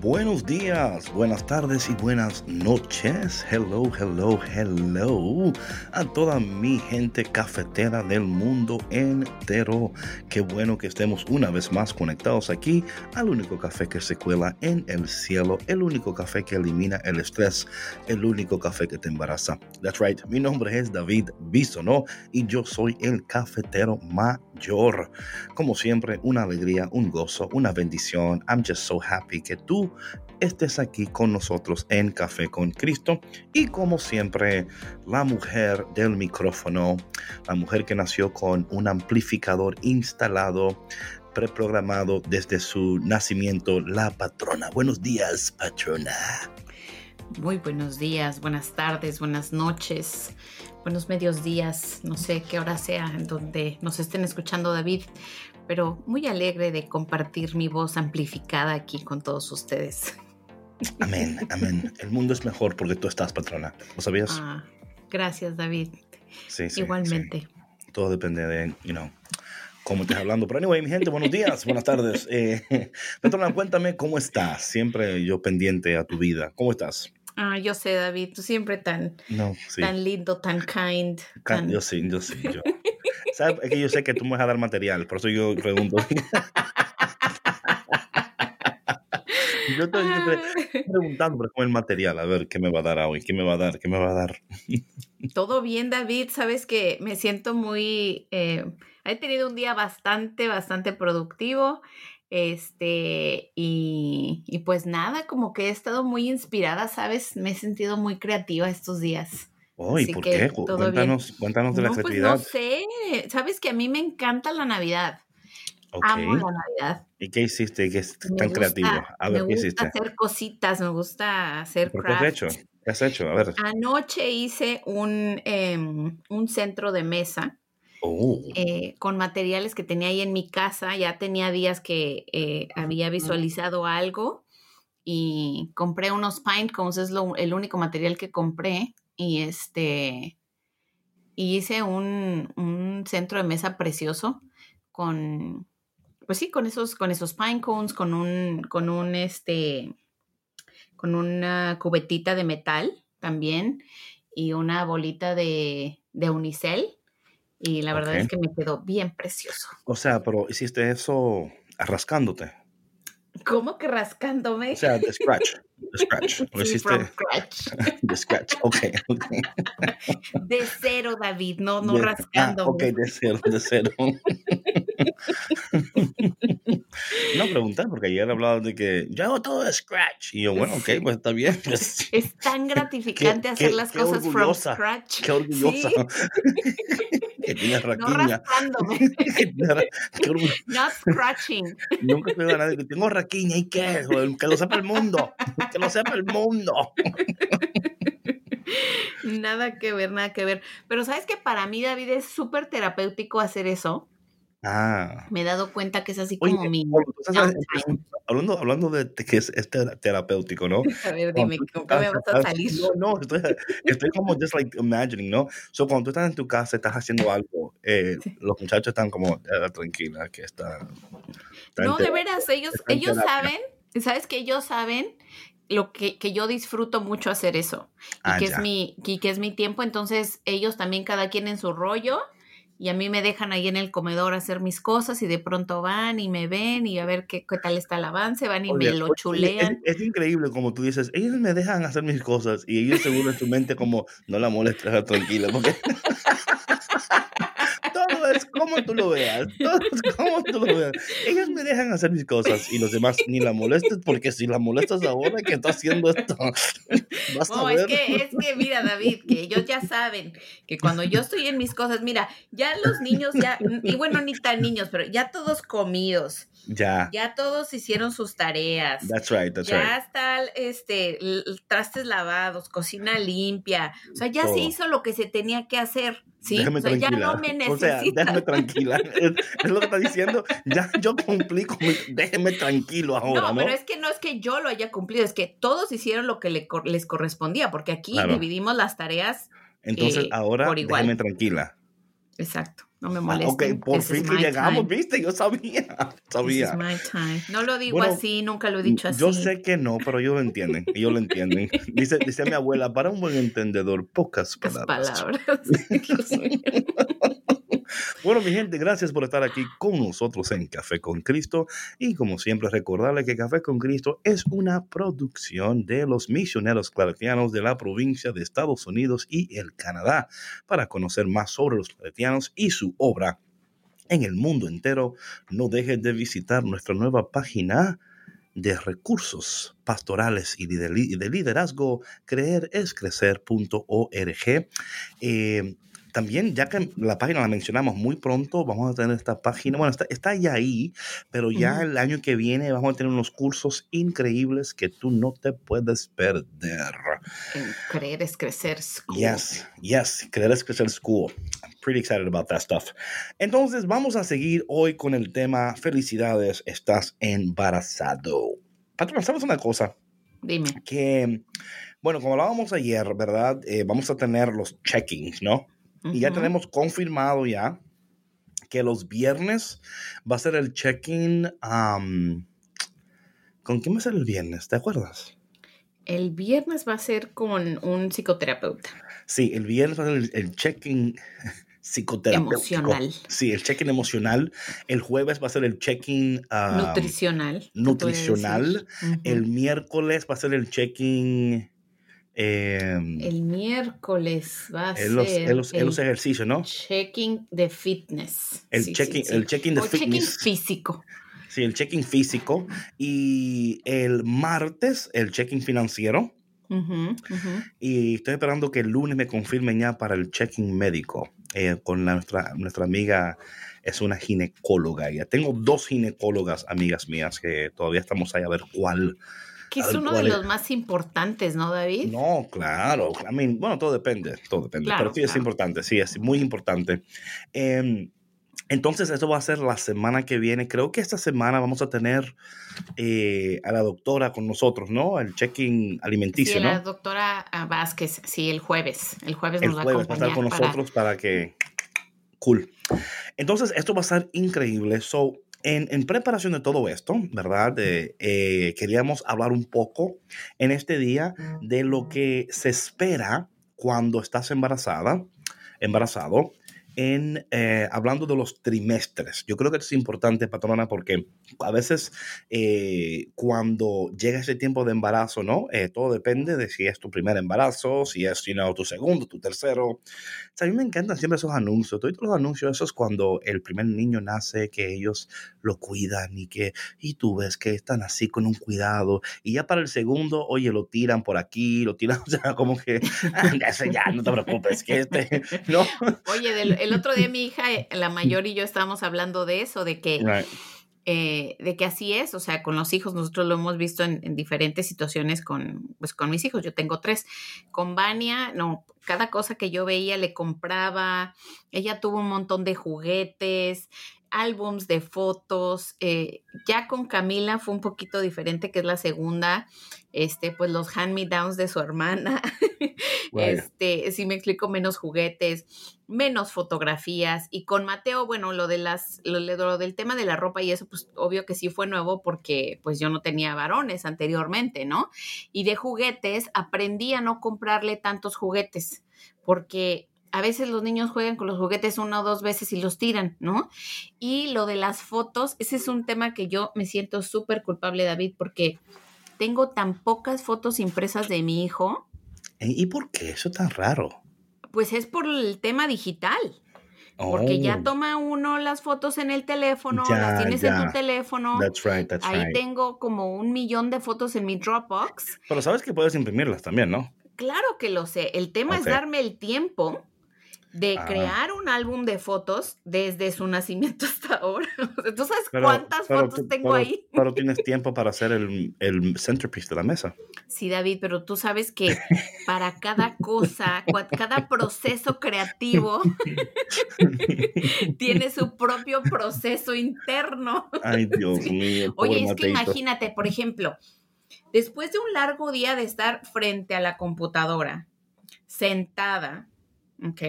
Buenos días, buenas tardes y buenas noches. Hello, hello, hello a toda mi gente cafetera del mundo entero. Qué bueno que estemos una vez más conectados aquí al único café que se cuela en el cielo, el único café que elimina el estrés, el único café que te embaraza. That's right, mi nombre es David Bisono y yo soy el cafetero Como siempre, una alegría, un gozo, una bendición. I'm just so happy que tú estés aquí con nosotros en Café con Cristo y como siempre la mujer del micrófono, la mujer que nació con un amplificador instalado, preprogramado desde su nacimiento, la patrona. Buenos días, patrona. Muy buenos días, buenas tardes, buenas noches, buenos medios días, no sé qué hora sea en donde nos estén escuchando David, pero muy alegre de compartir mi voz amplificada aquí con todos ustedes. Amén, amén. El mundo es mejor porque tú estás, patrona. ¿Lo sabías? Ah, gracias, David. Sí, sí. Igualmente. Todo depende de, you know, cómo estés hablando. Pero anyway, mi gente, buenos días, buenas tardes. Eh, patrona, cuéntame cómo estás. Siempre yo pendiente a tu vida. ¿Cómo estás? Ah, yo sé, David, tú siempre tan, tan lindo, tan kind. Yo sí, yo sí. Yo. ¿Sabes? Es que yo sé que tú me vas a dar material, por eso yo pregunto. yo estoy preguntando por el material, a ver qué me va a dar hoy, qué me va a dar, qué me va a dar. Todo bien, David. Sabes que me siento muy. Eh, he tenido un día bastante, bastante productivo. Este, y, y, pues nada, como que he estado muy inspirada, ¿sabes? Me he sentido muy creativa estos días. Oh, ¿y por qué? Cuéntanos, cuéntanos de la creatividad. Pues no sé, sabes que a mí me encanta la Navidad. Amo la Navidad. ¿Y qué hiciste? ¿Qué es tan creativo? A ver, me ¿qué gusta hacer cositas, me gusta hacer ¿Por qué has hecho? ¿Qué has hecho? A ver. Anoche hice un, em, un centro de mesa oh. eh, con materiales que tenía ahí en mi casa. Ya tenía días que eh, había visualizado algo y compré unos pine cones, es lo, el único material que compré y este y hice un, un, centro de mesa precioso con pues sí con esos con esos pine cones con un con un este con una cubetita de metal también y una bolita de, de unicel y la verdad es que me quedó bien precioso. O sea, pero hiciste eso rascándote. ¿Cómo que rascándome? O sea, de scratch. De scratch. ¿Lo sí, scratch. De scratch. Ok, ok. De cero, David, no, no de, rascándome. Ah, ok, de cero, de cero. no preguntar, porque ayer hablaba de que yo hago todo de scratch. Y yo, bueno, ok, pues está bien. Es tan gratificante hacer qué, las qué cosas from scratch. Qué orgullosa. ¿Sí? que tienes No raquiña. orgullo. Not scratching. Nunca digo a nadie que tengo raquiña y qué, que lo sepa el mundo, que lo sepa el mundo. Nada que ver, nada que ver. Pero sabes que para mí, David, es súper terapéutico hacer eso. Ah. Me he dado cuenta que es así Oye, como mi. hablando, hablando de que es, es tera- terapéutico, ¿no? A ver, dime, tú ¿con qué me vas a salir? No, no, estoy, estoy como just like imagining, ¿no? So, cuando tú estás en tu casa, estás haciendo algo, eh, Sí. los muchachos están como, "Ah, tranquila, que está... No, de terapia". veras, ellos, ellos saben, sabes que ellos saben lo que, que yo disfruto mucho hacer eso. Y Ah, que ya. es mi, y que es mi tiempo. Entonces, ellos también, cada quien en su rollo. Y a mí me dejan ahí en el comedor hacer mis cosas y de pronto van y me ven y a ver qué, qué tal está el avance, van y Oye, me lo chulean. Es, es increíble como tú dices, ellos me dejan hacer mis cosas y ellos seguro en su mente como, no la molestes, tranquila, porque es como tú lo veas, como tú lo veas. Ellos me dejan hacer mis cosas y los demás ni la molestes porque si la molestas ahora que está haciendo esto, vas a ver. Es que, es que mira, David, que ellos ya saben que cuando yo estoy en mis cosas, mira, ya los niños ya, y bueno, ni tan niños, pero ya todos comidos. Ya. Ya todos hicieron sus tareas. That's right, that's ya right. Ya está, este, trastes lavados, cocina limpia. O sea, ya se hizo lo que se tenía que hacer. ¿sí? Déjame o sea, tranquila. ya no me. O sea, déjame tranquila. Es, lo que está diciendo. Ya yo cumplí con mi, déjeme tranquilo ahora, ¿no? No, pero es que no es que yo lo haya cumplido, es que todos hicieron lo que le, les correspondía, porque aquí claro. dividimos las tareas. Entonces, eh, ahora por igual. déjeme tranquila. Exacto. No me Ah, molesten. ok, por This is fin que llegamos, time. viste, yo sabía, sabía. No lo digo Bueno, así, nunca lo he dicho así. Yo sé que no, pero ellos lo entienden, ellos lo entienden. Dice, dice mi abuela, para un buen entendedor, pocas palabras. palabras. Bueno, mi gente, gracias por estar aquí con nosotros en Café con Cristo. Y como siempre, recordarle que Café con Cristo es una producción de los misioneros claretianos de la provincia de Estados Unidos y el Canadá. Para conocer más sobre los claretianos y su obra en el mundo entero, no dejes de visitar nuestra nueva página de recursos pastorales y de, li- de liderazgo, creerescrecer.org. Eh, también, ya que la página la mencionamos muy pronto, vamos a tener esta página, bueno, está, está ya ahí, pero ya Ujú. el año que viene vamos a tener unos cursos increíbles que tú no te puedes perder. En creer es crecer. school. Yes, yes, Creer es Crecer School. I'm pretty excited about that stuff. Entonces, vamos a seguir hoy con el tema Felicidades, estás embarazado. Patrón, ¿sabes una cosa? Dime. Que, bueno, como hablábamos ayer, ¿verdad? Eh, vamos a tener los check-ins, ¿no? Y ya tenemos confirmado ya que los viernes va a ser el check-in. am, ¿Con quién va a ser el viernes? ¿Te acuerdas? El viernes va a ser con un psicoterapeuta Sí, el viernes va a ser el, el check-in psicoterapéutico. emocional, Sí, el check-in emocional. El jueves va a ser el check-in nutricional. nutricional. El miércoles va a ser el check-in. Em, El miércoles va a en los, ser en los- en los ejercicios, ¿no? checking de fitness. El Sí, sí, check-in sí. el check-in de O checking fitness. físico. Sí, el check-in físico. Y el martes, el check-in financiero. Ujú, ujú. Y estoy esperando que el lunes me confirmen ya para el check-in médico. eh, con la- nuestra, nuestra amiga, es una ginecóloga. Ya tengo dos ginecólogas, amigas mías, que todavía estamos ahí a ver cuál. Que es uno de ¿cuál es? los más importantes, ¿no, David? No, claro. I mean, bueno, todo depende, todo depende. Claro, pero sí es claro. importante, sí, es muy importante. Em, entonces, eso va a ser la semana que viene. Creo que esta semana vamos a tener eh, a la doctora con nosotros, ¿no? El check-in alimenticio, sí, la doctora ah, Vázquez, sí, el jueves. El jueves El nos va a jueves va a estar acompañar con para- nosotros para que... Cool. Entonces, esto va a ser increíble. So, en, en preparación de todo esto, ¿verdad? Eh, queríamos hablar un poco en este día de lo que se espera cuando estás embarazada, embarazado, en eh, hablando de los trimestres. Yo creo que es importante, patrona, porque a veces eh, cuando llega ese tiempo de embarazo, ¿no? Eh, todo depende de si es tu primer embarazo, si es, know, tu segundo, tu tercero. O sea, a mí me encantan siempre esos anuncios. Todos los anuncios, esos cuando el primer niño nace, que ellos lo cuidan y que, y tú ves que están así con un cuidado. Y ya para el segundo, oye, lo tiran por aquí, lo tiran, o sea, como que, "Ah, ya, no te preocupes, que este, no. Oye, del- el otro día mi hija, eh, la mayor y yo estábamos hablando de eso, de que, Right. eh, de que así es, o sea, con los hijos, nosotros lo hemos visto en, en diferentes situaciones con, pues, con mis hijos, yo tengo tres. Con Vania, no, cada cosa que yo veía le compraba, ella tuvo un montón de juguetes, álbums de fotos, eh, ya con Camila fue un poquito diferente, que es la segunda, este, pues los hand-me-downs de su hermana, este, si me explico, menos juguetes, menos fotografías. Y con Mateo, bueno, lo de las, lo, lo del tema de la ropa y eso, pues obvio que sí fue nuevo porque pues yo no tenía varones anteriormente, ¿no? Y de juguetes aprendí a no comprarle tantos juguetes, porque a veces los niños juegan con los juguetes una o dos veces y los tiran, ¿no? Y lo de las fotos, ese es un tema que yo me siento súper culpable, David, porque tengo tan pocas fotos impresas de mi hijo ¿Y por qué eso es tan raro? pues es por el tema digital. Porque ya Oh, toma uno las fotos en el teléfono, ya, las tienes en tu teléfono. That's right, that's Ahí right. tengo como un millón de fotos en mi Dropbox. Pero sabes que puedes imprimirlas también, ¿no? Claro que lo sé. El tema es darme el tiempo de Ah. crear un álbum de fotos desde su nacimiento hasta ahora. ¿Tú sabes Pero- cuántas pero fotos tú- tengo pero- ahí? Pero tienes tiempo para hacer el, el centerpiece de la mesa. Sí, David, pero tú sabes que para cada cosa, cada proceso creativo tiene su propio proceso interno. Ay, Dios mío. Oye, es que imagínate, por ejemplo, después de un largo día de estar frente a la computadora, sentada, ¿ok?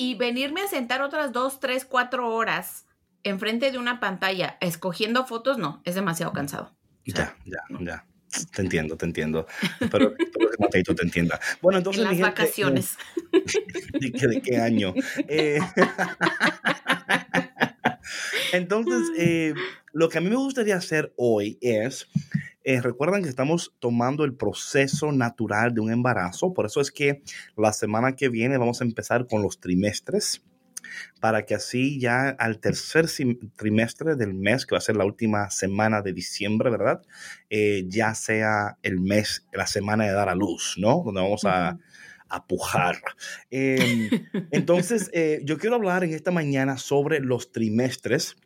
Y venirme a sentar otras dos, tres, cuatro horas enfrente de una pantalla escogiendo fotos, no, es demasiado cansado. Ya, ya, ya. Te entiendo, te entiendo. Pero, pero que Mateito te entienda. Bueno, entonces. en las mi gente, vacaciones. eh, ¿De qué, de qué año? Eh, entonces, eh, lo que a mí me gustaría hacer hoy es. eh, recuerdan que estamos tomando el proceso natural de un embarazo, por eso es que la semana que viene vamos a empezar con los trimestres, para que así ya al tercer trimestre del mes, que va a ser la última semana de diciembre, ¿verdad? Eh, ya sea el mes, la semana de dar a luz, ¿no? Donde vamos a. a pujar. Eh, entonces, eh, yo quiero hablar en esta mañana sobre los trimestres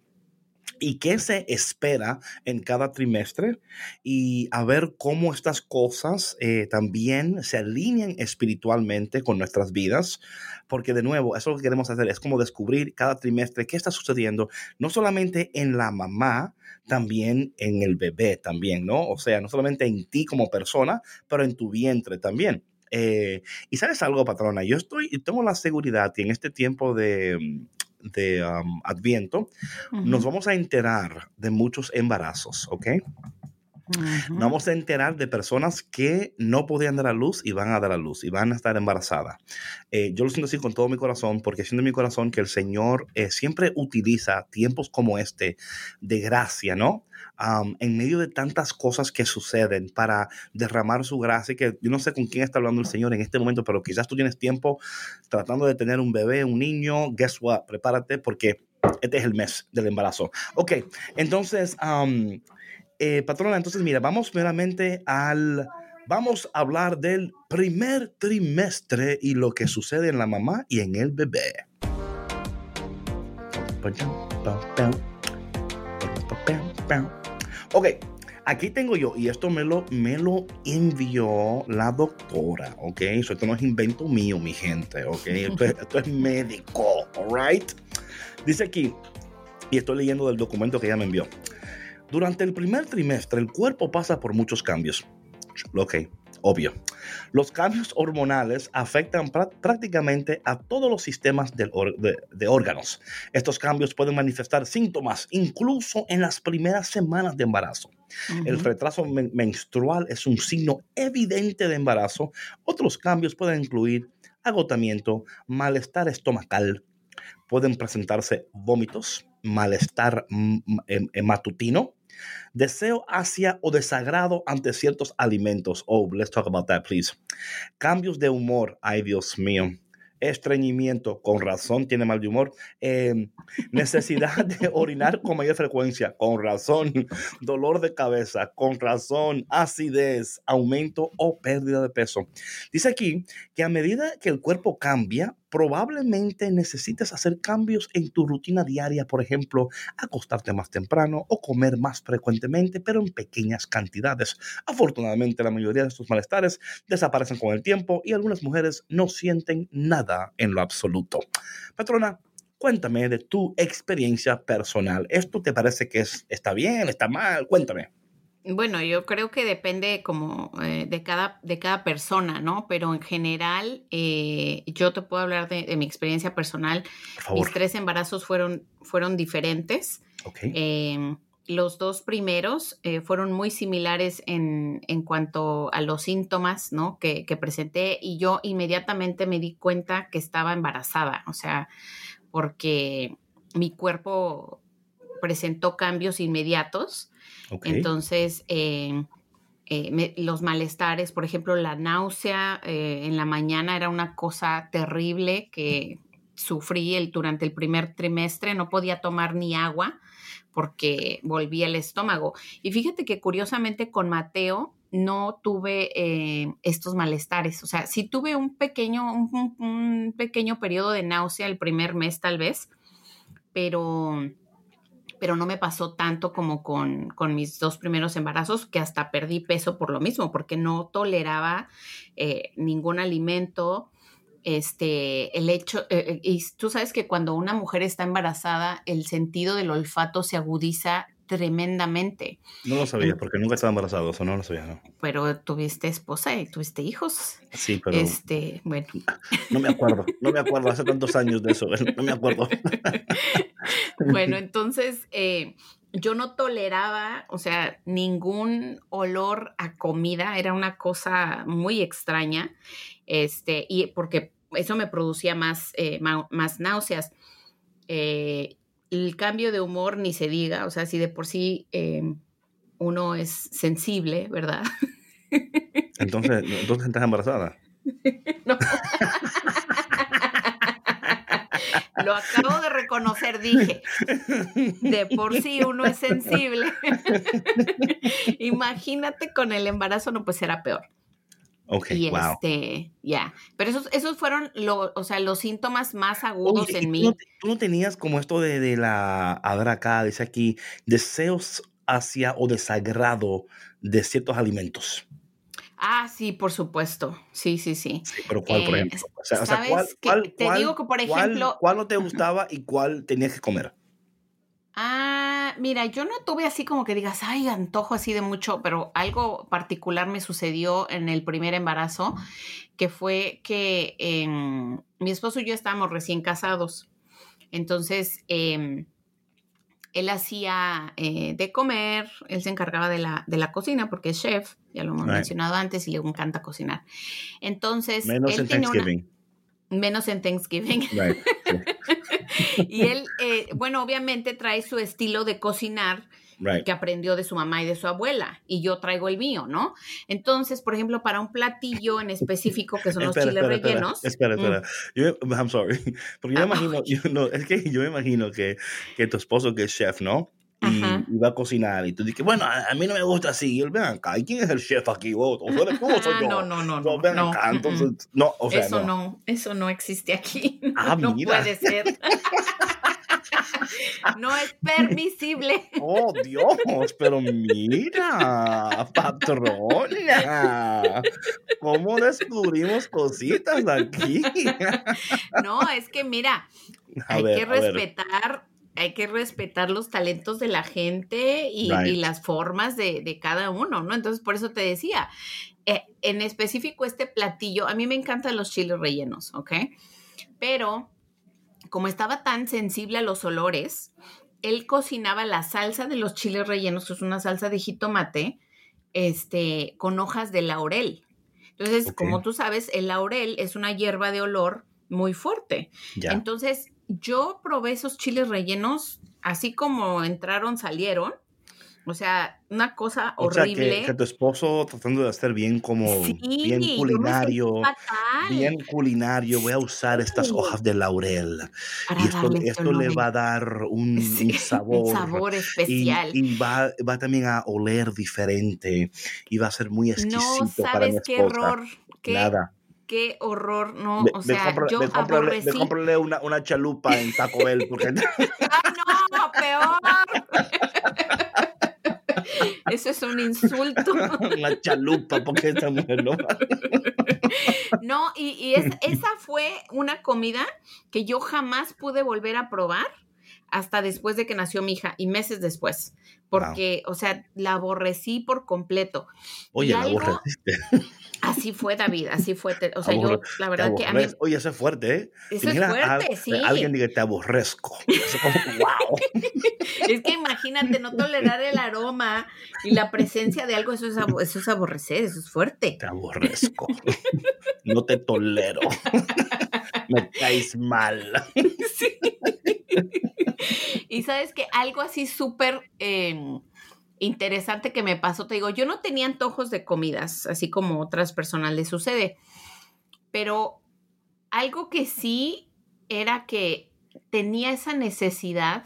y qué se espera en cada trimestre y a ver cómo estas cosas eh, también se alinean espiritualmente con nuestras vidas, porque de nuevo, eso es lo que queremos hacer, es como descubrir cada trimestre qué está sucediendo, no solamente en la mamá, también en el bebé también, ¿no? O sea, no solamente en ti como persona, pero en tu vientre también. Eh, y sabes algo, patrona, yo estoy, tengo la seguridad que en este tiempo de, de um, Adviento, nos Ujú, vamos a enterar de muchos embarazos, ¿ok? Ujú. Nos vamos a enterar de personas que no podían dar a luz y van a dar a luz y van a estar embarazadas. Eh, yo lo siento así con todo mi corazón porque siento en mi corazón que el Señor eh, siempre utiliza tiempos como este de gracia, ¿no? Am, en medio de tantas cosas que suceden para derramar su gracia, que yo no sé con quién está hablando el Señor en este momento, pero quizás tú tienes tiempo tratando de tener un bebé, un niño, guess what, prepárate porque este es el mes del embarazo. Ok, entonces, am, eh, patrona, entonces mira, vamos meramente al... Vamos a hablar del primer trimestre y lo que sucede en la mamá y en el bebé. Ok, aquí tengo yo, y esto me lo, me lo envió la doctora, ok. So, esto no es invento mío, mi gente, ok. Esto es, esto es médico, alright. Dice aquí, y estoy leyendo del documento que ella me envió. Durante el primer trimestre, el cuerpo pasa por muchos cambios. Ok, obvio. Los cambios hormonales afectan prá- prácticamente a todos los sistemas de, de órganos. Estos cambios pueden manifestar síntomas incluso en las primeras semanas de embarazo. El retraso men- menstrual es un signo evidente de embarazo. Otros cambios pueden incluir agotamiento, malestar estomacal, pueden presentarse vómitos, malestar mm, em- matutino, deseo hacia o desagrado ante ciertos alimentos. Oh, let's talk about that, please. Cambios de humor. Ay, Dios mío. Estreñimiento, con razón tiene mal de humor. Eh, necesidad de orinar con mayor frecuencia, con razón. Dolor de cabeza, con razón. Acidez, aumento o pérdida de peso. Dice aquí que a medida que el cuerpo cambia, probablemente necesites hacer cambios en tu rutina diaria, por ejemplo, acostarte más temprano o comer más frecuentemente, pero en pequeñas cantidades. Afortunadamente, la mayoría de estos malestares desaparecen con el tiempo y algunas mujeres no sienten nada en lo absoluto. Patrona, cuéntame de tu experiencia personal. ¿Esto te parece que es, está bien, está mal? Cuéntame. Bueno, yo creo que depende como eh, de cada, de cada persona, ¿no? Pero en general, eh, yo te puedo hablar de, de mi experiencia personal. Por favor. Mis tres embarazos fueron, fueron diferentes. Ok. Eh, los dos primeros eh, fueron muy similares en, en cuanto a los síntomas ¿no? que, que presenté y yo inmediatamente me di cuenta que estaba embarazada, o sea, porque mi cuerpo presentó cambios inmediatos. Entonces, eh, eh, me- los malestares, por ejemplo, la náusea eh, en la mañana era una cosa terrible que sufrí el, durante el primer trimestre, no podía tomar ni agua porque volvía el estómago. Y fíjate que curiosamente con Mateo no tuve eh, estos malestares. O sea, sí tuve un pequeño, un, pequeño periodo de náusea el primer mes tal vez, pero, pero no me pasó tanto como con, con, mis dos primeros embarazos, que hasta perdí peso por lo mismo, porque no toleraba eh, ningún alimento. Este, el hecho, eh, eh, y tú sabes que cuando una mujer está embarazada, el sentido del olfato se agudiza tremendamente. No lo sabía, porque nunca estaba embarazado, eso no lo sabía, ¿no? Pero tuviste esposa y tuviste hijos. Sí, pero... Este, bueno. No me acuerdo, no me acuerdo, hace tantos años de eso, no me acuerdo. bueno, entonces, eh, yo no toleraba, o sea, ningún olor a comida, era una cosa muy extraña, este, y porque eso me producía más, eh, más náuseas. Eh, el cambio de humor ni se diga, o sea, si de por sí em, uno es sensible, ¿verdad? Entonces, entonces estás embarazada. no. Lo acabo de reconocer, dije. De por sí uno es sensible. Imagínate con el embarazo, no, pues será peor. Ok, y wow. este, ya. Pero esos, esos fueron lo, o sea, los síntomas más agudos en mí. Tú no, tenías como esto de, de la, a ver acá, dice aquí, deseos hacia o desagrado de ciertos alimentos. Ah, sí, por supuesto. Sí, sí, sí. pero ¿cuál, por eh, ejemplo? O sea, o sea ¿cuál, cuál, te digo que, por ejemplo... ¿cuál, no te gustaba y cuál tenías que comer? Ah, mira, yo no tuve así como que digas, ay, antojo así de mucho, pero algo particular me sucedió en el primer embarazo, que fue que eh, mi esposo y yo estábamos recién casados. Entonces, eh, él hacía eh, de comer, él se encargaba de la, de la cocina porque es chef, ya lo hemos right. mencionado antes y le encanta cocinar. Entonces, menos él en Thanksgiving. Una, menos en Thanksgiving. Right. Y él, eh, bueno, obviamente trae su estilo de cocinar. Right. que aprendió de su mamá y de su abuela, y yo traigo el mío, ¿no? Entonces, por ejemplo, para un platillo en específico que son los espera, chiles espera, rellenos. Espera, espera. Mm. Yo, I'm sorry. Porque yo Ah, imagino, yo, no, es que yo me imagino que, que tu esposo que es chef, ¿no? Y, y va a cocinar y tú dices, bueno, a, a mí no me gusta así. Y él, ven acá, ¿y quién es el chef aquí? ¿Vos, ¿O eres tú o soy Ah, yo? no, no, no, No, ven no, acá, entonces, no, o sea, eso no. no. eso no existe aquí. No, Ah, no mira. puede ser. no es permisible. Oh, Dios, pero mira, patrona, ¿cómo descubrimos cositas aquí? No, es que mira, A hay ver, que respetar, hay que respetar los talentos de la gente y, Right. y las formas de, de cada uno, ¿no? Entonces, por eso te decía, eh, en específico este platillo, a mí me encantan los chiles rellenos, ¿ok? Pero como estaba tan sensible a los olores, él cocinaba la salsa de los chiles rellenos, que es una salsa de jitomate, este, con hojas de laurel. Entonces, como tú sabes, el laurel es una hierba de olor muy fuerte. Entonces, yo probé esos chiles rellenos, así como entraron, salieron. O sea, una cosa o sea, horrible. que, que tu esposo tratando de hacer bien como, Sí, bien culinario, bien culinario, voy a usar estas hojas de laurel. para Y esto, le va a dar un, Sí, un sabor. un sabor especial. y va, va también a oler diferente y va a ser muy no exquisito para mi sabes qué esposa. error, qué, Nada. Qué horror, no, o sea, compra- yo ve, aborrecí. cómprale una, una chalupa en Taco Bell porque ¡Ah, no! ¡Peor! Eso es un insulto. una chalupa porque esta mujer no. No, y, y es- esa fue una comida que yo jamás pude volver a probar hasta después de que nació mi hija y meses después. Porque, o sea, la aborrecí por completo. Oye, Y la algo- aborreciste. Así fue, David, así fue. te- O sea, yo, la verdad que a mí, Oye, eso es fuerte, ¿eh? eso es fuerte, sí. Alguien diga te aborrezco. Eso como, wow. Es que imagínate no tolerar el aroma y la presencia de algo, eso es, eso es aborrecer, eso es fuerte. Te aborrezco. No te tolero. Me caes mal. Sí. Y sabes que algo así súper eh, interesante que me pasó, te digo, yo no tenía antojos de comidas, así como otras personas les sucede, pero algo que sí era que tenía esa necesidad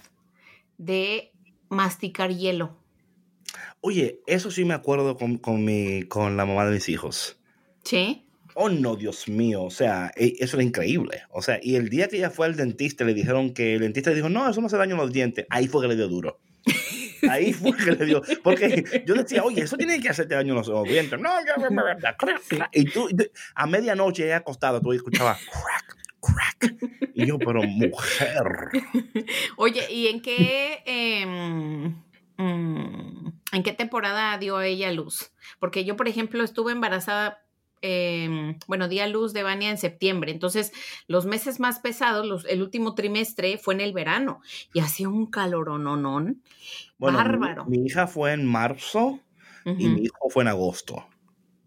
de masticar hielo. Oye, eso sí me acuerdo con, con, mi, con la mamá de mis hijos. ¿Sí? Oh, no, Dios mío. O sea, e- eso era increíble. O sea, y el día que ella fue al dentista, le dijeron que el dentista le dijo, no, eso no hace daño a los dientes. Ahí fue que le dio duro. Ahí fue que le dio. Porque yo decía, oye, eso tiene que hacerte daño a los, dientes. No. Y tú, a medianoche ella acostada, tú escuchabas crack, crack. Y yo, pero mujer. Oye, ¿y en qué, em, mm, en qué temporada dio ella luz? Porque yo, por ejemplo, estuve embarazada, em, bueno, di a luz de Vania en septiembre, entonces los meses más pesados, los, el último trimestre fue en el verano y hacía un. Bueno, mi- Bárbaro. Mi, hija fue en marzo y mi hijo fue en agosto.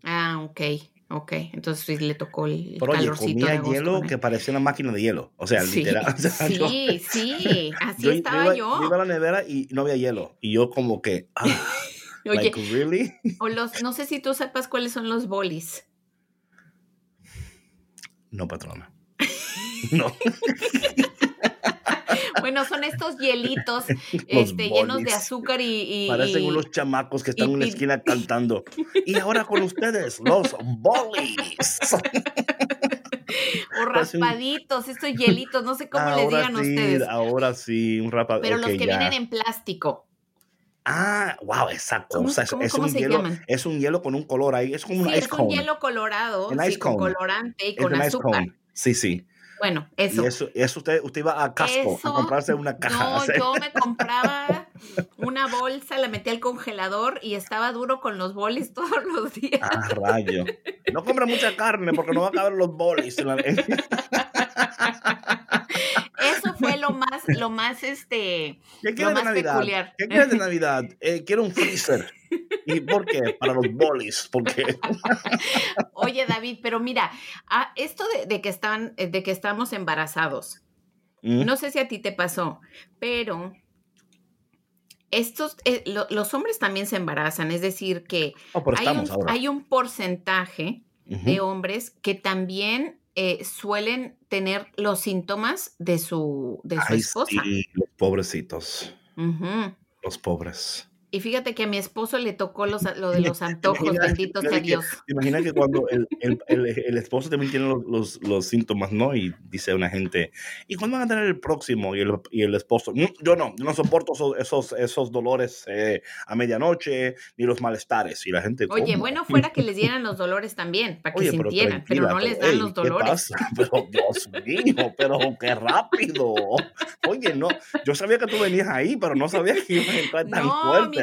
Ah, ok, ok, entonces sí le tocó el Pero oye, calorcito de comía agosto hielo con que parecía una máquina de hielo. O sea, Sí, literal. O sea, yo- sí, sí, así yo, estaba iba, yo. iba a la nevera y no había hielo. Y yo como que, ah, Oye, like, really? o los, no sé si tú sepas cuáles son los bolis. No, patrona. No. Bueno, son estos hielitos este, llenos de azúcar y... y- Parecen y- unos chamacos que están y en una esquina cantando. Y ahora con ustedes, los bolis. o raspaditos, estos hielitos, no sé cómo les ahora digan sí, ustedes. ahora sí, un rapa. Pero los que ya. vienen en plástico. Ah, wow, esa ¿Cómo- cosa. es- cómo- es, cómo un hielo, llaman? es un hielo con un color ahí. Es como un Sí, ice es cone. un hielo colorado, Un sí, con colorante y Es con un ice azúcar. cone. Sí, sí. Bueno, eso. Y eso, eso usted, usted iba a Casco Eso, a comprarse una caja. No, yo me compraba una bolsa, la metí al congelador y estaba duro con los bolis todos los días. Ah, rayo. No compre mucha carne porque no va a caber los bolis. Eso fue lo más, lo más, este, ¿Qué lo de más Navidad? peculiar. ¿Qué quieres de Navidad? Eh, quiero un freezer. ¿Y por qué? Para los bolis. Porque Oye, David, pero mira, esto de, de que están, eh, de que estamos embarazados, Mm, no sé si a ti te pasó, pero estos, eh, lo- los hombres también se embarazan, es decir, que oh, hay un, hay un porcentaje de hombres que también eh, suelen tener los síntomas de su, de su Ay, esposa. sí, los pobrecitos. Los pobres. Y fíjate que a mi esposo le tocó los, lo de los antojos, Imagina- bendito sea que- Dios. Imagina que cuando el, el, el, el esposo también tiene los, los, los síntomas, ¿no? Y dice una gente, ¿y cuándo van a tener el próximo? Y el, y el esposo, "Mm, yo no, yo no soporto esos, esos, esos dolores eh, a medianoche, ni los malestares. Y la gente, Oye, bueno fuera que les dieran los dolores también, para que Oye, sintieran, pero, no les dan los ¿qué dolores. pasa? Pero Dios mío, pero qué rápido. Oye, no, yo sabía que tú venías ahí, pero no sabía que ibas a entrar tan No, fuerte.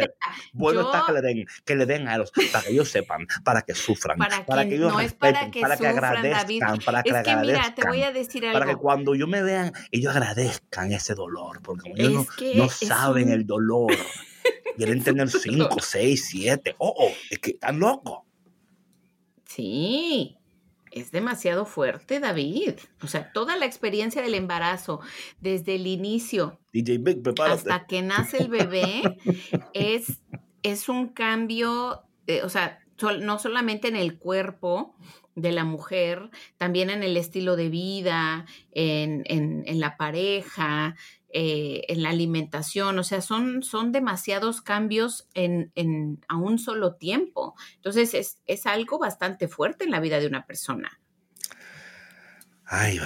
Bueno yo- está que le den, que le den a ellos, para que ellos sepan, para que sufran, Para para, que- que ellos no es para respeten, que para que sufran, agradezcan, para que es que mira, te voy a decir para que algo. cuando yo me vean, ellos agradezcan ese dolor, porque ellos no, saben un- el dolor, quieren tener cinco, seis, siete, oh, oh, es que están locos. Sí, es demasiado fuerte, David. O sea, toda la experiencia del embarazo, desde el inicio DJ Big, prepárate. hasta que nace el bebé, es, es un cambio, eh, o sea, sol- no solamente en el cuerpo de la mujer, también en el estilo de vida, en, en- en la pareja, eh, en la alimentación, o sea, son, son demasiados cambios en, en- a un solo tiempo. Entonces, es, es algo bastante fuerte en la vida de una persona. Ay,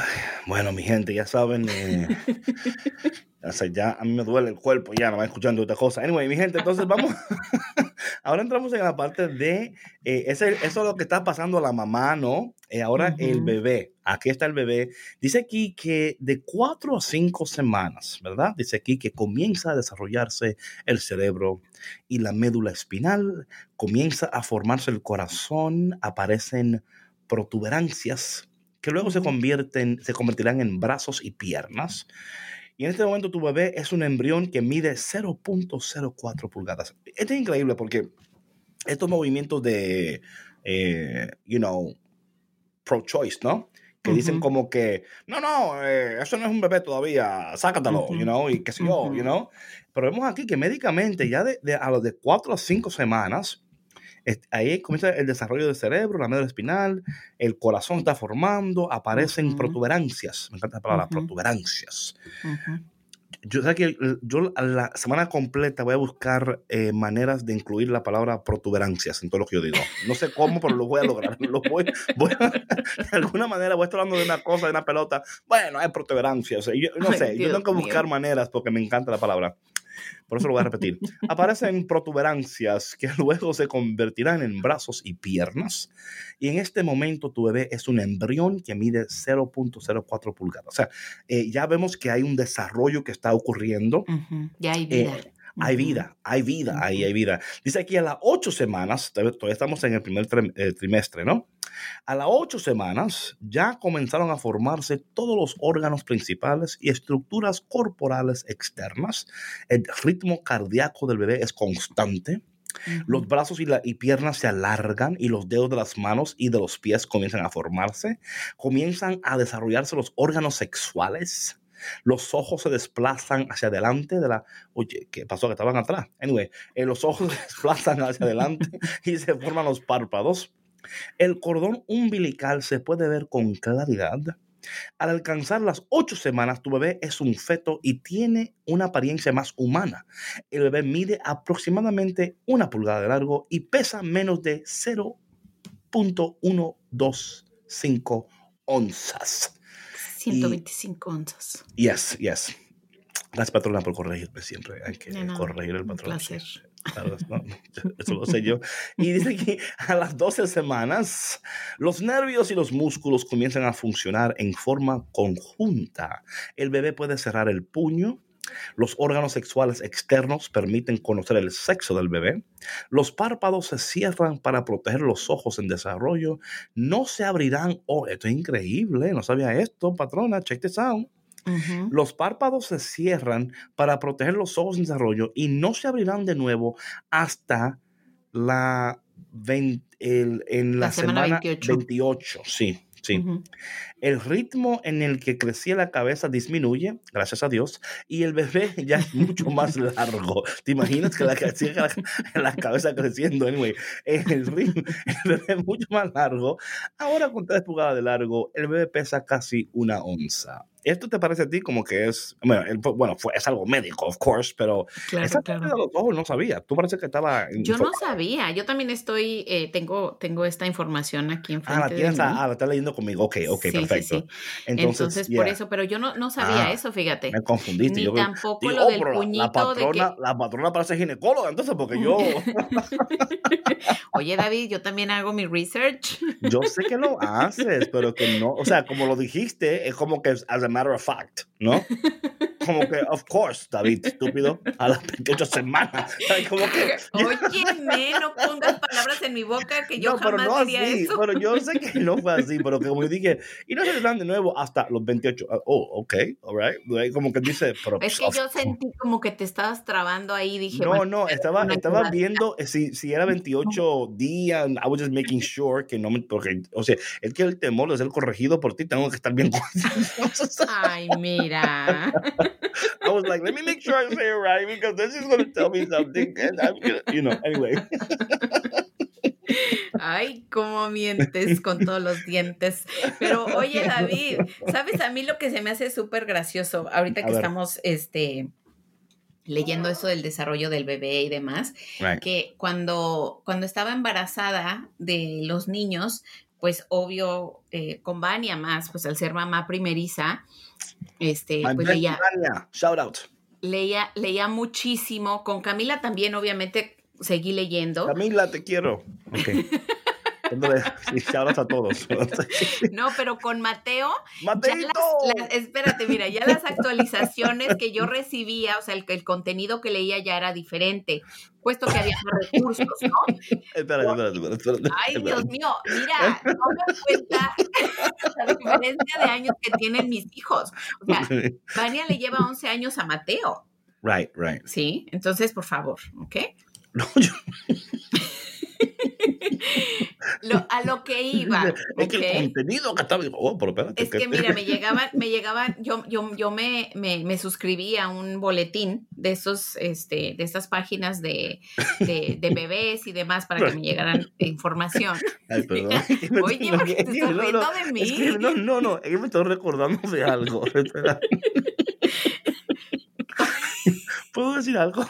bueno, mi gente, ya saben, eh, o sea, ya a mí me duele el cuerpo, ya no va escuchando esta cosa. Anyway, mi gente, entonces vamos, ahora entramos en la parte de, eh, ese- eso es lo que está pasando a la mamá, ¿no? Eh, ahora el bebé, aquí está el bebé. Dice aquí que de cuatro a cinco semanas, ¿verdad? Dice aquí que comienza a desarrollarse el cerebro y la médula espinal, comienza a formarse el corazón, aparecen protuberancias que luego se convierten, se convertirán en brazos y piernas. Y en este momento tu bebé es un embrión que mide 0.04 pulgadas. Esto es increíble porque estos movimientos de, eh, you know, pro-choice, ¿no? Que dicen Ujú. como que, no, no, eh, eso no es un bebé todavía, sácatalo, Ujú. you know, y qué sé yo, Ujú. you know. Pero vemos aquí que médicamente ya de, de- a los de 4 a 5 semanas, ahí comienza el desarrollo del cerebro, la médula espinal, el corazón está formando, aparecen protuberancias. Me encanta la palabra, protuberancias yo sé que yo la semana completa voy a buscar eh, maneras de incluir la palabra protuberancias en todo lo que yo digo. No sé cómo, pero lo voy a lograr. Lo voy, de alguna manera voy a estar hablando de una cosa, de una pelota. Bueno, hay protuberancias. Yo, no sé, yo tengo que buscar maneras porque me encanta la palabra. Por eso lo voy a repetir. Aparecen protuberancias que luego se convertirán en brazos y piernas. Y en este momento tu bebé es un embrión que mide 0.04 pulgadas. O sea, eh, ya vemos que hay un desarrollo que está ocurriendo. Ya hay vida. Eh, hay vida, hay vida, ahí hay vida. Dice aquí a las ocho semanas, todavía estamos en el primer eh, trimestre, ¿no? A las ocho semanas ya comenzaron a formarse todos los órganos principales y estructuras corporales externas. El ritmo cardíaco del bebé es constante. Los brazos y, y, piernas se alargan y los dedos de las manos y de los pies comienzan a formarse. Comienzan a desarrollarse los órganos sexuales. Los ojos se desplazan hacia adelante de la... Oye, ¿qué pasó? Que estaban atrás. Anyway, eh, los ojos se desplazan hacia adelante y se forman los párpados. El cordón umbilical se puede ver con claridad. Al alcanzar las ocho semanas, tu bebé es un feto y tiene una apariencia más humana. El bebé mide aproximadamente una pulgada de largo y pesa menos de 0.125 onzas. 125 onzas. Yes, yes. Gracias, patrona, por corregirme siempre. Hay que corregir el patrón. Placer. eso lo sé yo. Y dice que a las 12 semanas los nervios y los músculos comienzan a funcionar en forma conjunta. El bebé puede cerrar el puño. Los órganos sexuales externos permiten conocer el sexo del bebé. Los párpados se cierran para proteger los ojos en desarrollo. No se abrirán. Oh, esto es increíble. No sabía esto, patrona. Check this out. Los párpados se cierran para proteger los ojos en desarrollo y no se abrirán de nuevo hasta la, en la, semana, 28. Sí, sí. El ritmo en el que crecía la cabeza disminuye, gracias a Dios, y el bebé ya es mucho más largo. ¿Te imaginas que la, la, cabeza creciendo? Anyway, el, ritmo, el bebé es mucho más largo. Ahora con 3 pulgadas de largo, el bebé pesa casi una onza. ¿Esto te parece a ti como que es, bueno, fue, es algo médico, of course, pero claro, esa de los ojos no sabía. Tú parece que estaba... Yo no sabía, yo también estoy, eh, tengo, tengo esta información aquí enfrente Ah, la tienes, ah, la estás leyendo conmigo, ok, ok, perfecto. Entonces, por eso, pero yo no, no sabía ah, eso, fíjate. Me confundiste. Ni tampoco lo oh, del puñito la patrona, de que... La patrona parece ginecóloga, entonces, porque yo... Oye, David, yo también hago mi research. yo sé que lo haces, pero que no, o sea, como lo dijiste, es como que as a matter of fact, ¿no? Como que, of course, David, estúpido, a las 28 semanas. Como que, Óyeme, no pongas palabras en mi boca que yo no, jamás pero no diría así, eso. Pero yo sé que no fue así, pero que como dije, y no se dan de nuevo hasta los 28. Ah, oh, ok, all right. Como que dice, pero, Es que yo sentí como que te estabas trabando ahí, dije. No, no, estaba, estaba viendo eh, si, si era 28 días, I was just making sure que no me, porque, o sea, es que el temor de ser corregido por ti, tengo que estar bien. Ay, mira. I was like, let me make sure I say it right because this is going to tell me something. And I'm gonna, you know, anyway. Ay, cómo mientes con todos los dientes. Pero oye, David, ¿sabes a mí lo que se me hace súper gracioso ahorita que estamos este, leyendo eso del desarrollo del bebé y demás? Que cuando, cuando estaba embarazada de los niños, pues obvio, eh, con Vania más, pues al ser mamá primeriza, este, pues leía, Shout out. leía, leía muchísimo. Con Camila también, obviamente, seguí leyendo. Camila, te quiero. Okay. a todos. No, pero con Mateo. ¡Mateito! espérate, mira, ya las actualizaciones que yo recibía, o sea, el, el, contenido que leía ya era diferente, puesto que había más recursos, ¿no? Espérate, espérate, espérate, Ay, Dios mío, mira, no me cuenta la diferencia de años que tienen mis hijos. O sea, Vania le lleva 11 años a Mateo. Right, right. Sí, entonces, por favor, ¿ok? No, yo... Lo- a lo que iba. Es que el contenido que estaba. Oh, pero espérate. Es que mira, me llegaban, me llegaban, yo, yo, yo me, me, me suscribí a un boletín de esos, este, de estas páginas de, de, de bebés y demás para que me llegaran información. Ay, perdón. Oye, ¿por qué te estás No, no, riendo de mí? es que no, no, no, es que me estoy recordando de algo. ¿Puedo decir algo?